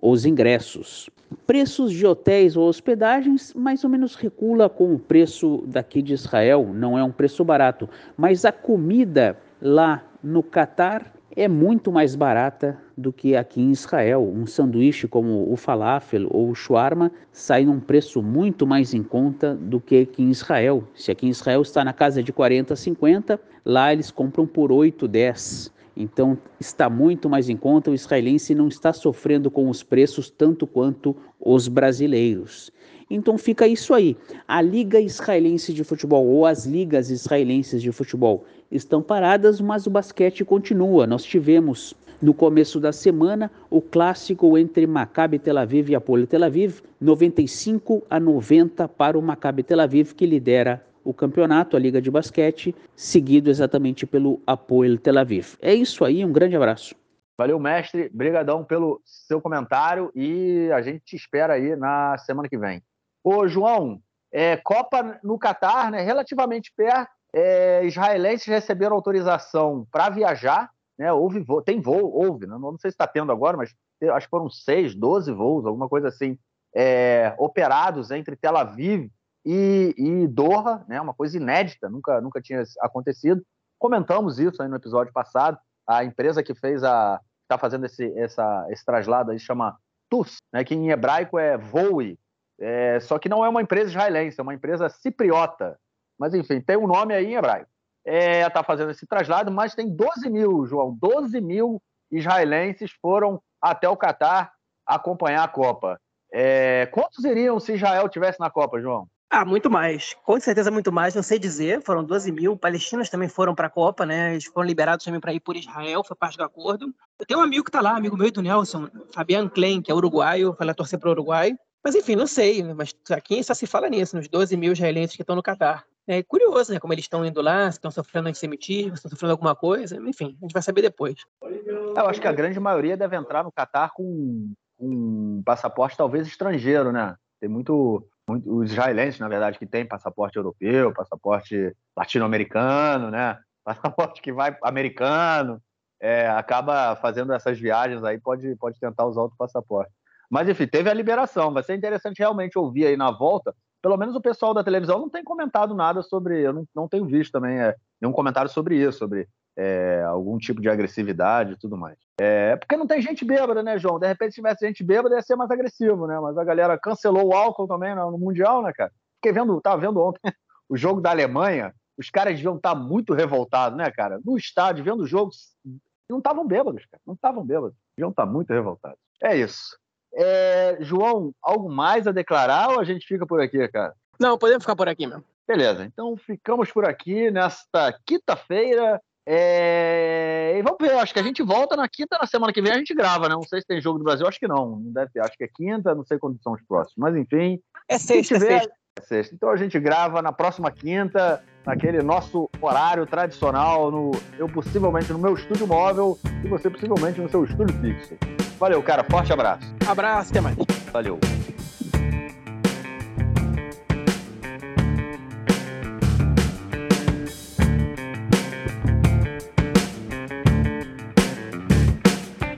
os ingressos. Preços de hotéis ou hospedagens mais ou menos recula com o preço daqui de Israel, não é um preço barato, mas a comida lá no Catar é muito mais barata do que aqui em Israel. Um sanduíche como o falafel ou o shawarma sai num preço muito mais em conta do que aqui em Israel. Se aqui em Israel está na casa de 40, 50, lá eles compram por 8, 10. Então está muito mais em conta, o israelense não está sofrendo com os preços tanto quanto os brasileiros. Então fica isso aí. A Liga Israelense de Futebol ou as ligas israelenses de futebol estão paradas, mas o basquete continua. Nós tivemos no começo da semana o clássico entre Maccabi Tel Aviv e Apolo Tel Aviv, 95 a 90 para o Maccabi Tel Aviv que lidera o campeonato, a Liga de Basquete, seguido exatamente pelo Apoel Tel Aviv. É isso aí, um grande abraço. Valeu, mestre. Brigadão pelo seu comentário e a gente te espera aí na semana que vem. Ô, João, é, Copa no Catar, né, relativamente perto, é, israelenses receberam autorização para viajar, né, houve tem voo, houve, né, não sei se está tendo agora, mas acho que foram seis, doze voos, alguma coisa assim, é, operados entre Tel Aviv e, e Doha, né, uma coisa inédita, nunca, nunca tinha acontecido. Comentamos isso aí no episódio passado. A empresa que fez a está fazendo esse, essa, esse traslado aí chama TUS, né, que em hebraico é Voe, é, só que não é uma empresa israelense, é uma empresa cipriota. Mas enfim, tem um nome aí em hebraico. Está é, tá fazendo esse traslado, mas tem 12 mil, João, 12 mil israelenses foram até o Catar acompanhar a Copa. É, quantos iriam se Israel tivesse na Copa, João? Ah, muito mais. Com certeza muito mais, não sei dizer. Foram 12 mil. Palestinos também foram para a Copa, né? Eles foram liberados também para ir por Israel, foi parte do acordo. Eu tenho um amigo que está lá, amigo meu do Nelson, Fabiano Klein, que é uruguaio, foi lá torcer para o Uruguai. Mas enfim, não sei, mas aqui só se fala nisso, nos 12 mil israelenses que estão no Catar. É curioso, né? Como eles estão indo lá, se estão sofrendo antissemitismo, se estão sofrendo alguma coisa. Enfim, a gente vai saber depois. Eu acho que a grande maioria deve entrar no Catar com um passaporte talvez estrangeiro, né? Tem muito os israelenses, na verdade, que têm passaporte europeu, passaporte latino-americano, né? Passaporte que vai americano, é, acaba fazendo essas viagens aí, pode, pode tentar usar outro passaporte. Mas, enfim, teve a liberação. Vai ser interessante realmente ouvir aí na volta. Pelo menos o pessoal da televisão não tem comentado nada sobre. Eu não, não tenho visto também é, nenhum comentário sobre isso, sobre é, algum tipo de agressividade e tudo mais. É, porque não tem gente bêbada, né, João? De repente, se tivesse gente bêbada, ia ser mais agressivo, né? Mas a galera cancelou o álcool também no, no Mundial, né, cara? Fiquei vendo, tava vendo ontem o jogo da Alemanha, os caras deviam estar tá muito revoltados, né, cara? No estádio, vendo o jogo, não estavam bêbados, cara. Não estavam bêbados. Deviam estar tá muito revoltados. É isso. É, João, algo mais a declarar ou a gente fica por aqui, cara? Não, podemos ficar por aqui mesmo. Beleza, então ficamos por aqui nesta quinta-feira, é... E vamos ver, acho que a gente volta na quinta, na semana que vem a gente grava, né? Não sei se tem jogo do Brasil, acho que não, não deve ter, acho que é quinta, não sei quando são os próximos, mas enfim. É sexta, tiver... é sexta. É sexta. Então a gente grava na próxima quinta, naquele nosso horário tradicional, no, eu possivelmente no meu estúdio móvel e você possivelmente no seu estúdio fixo. Valeu, cara, forte abraço. Abraço, até mais. Valeu.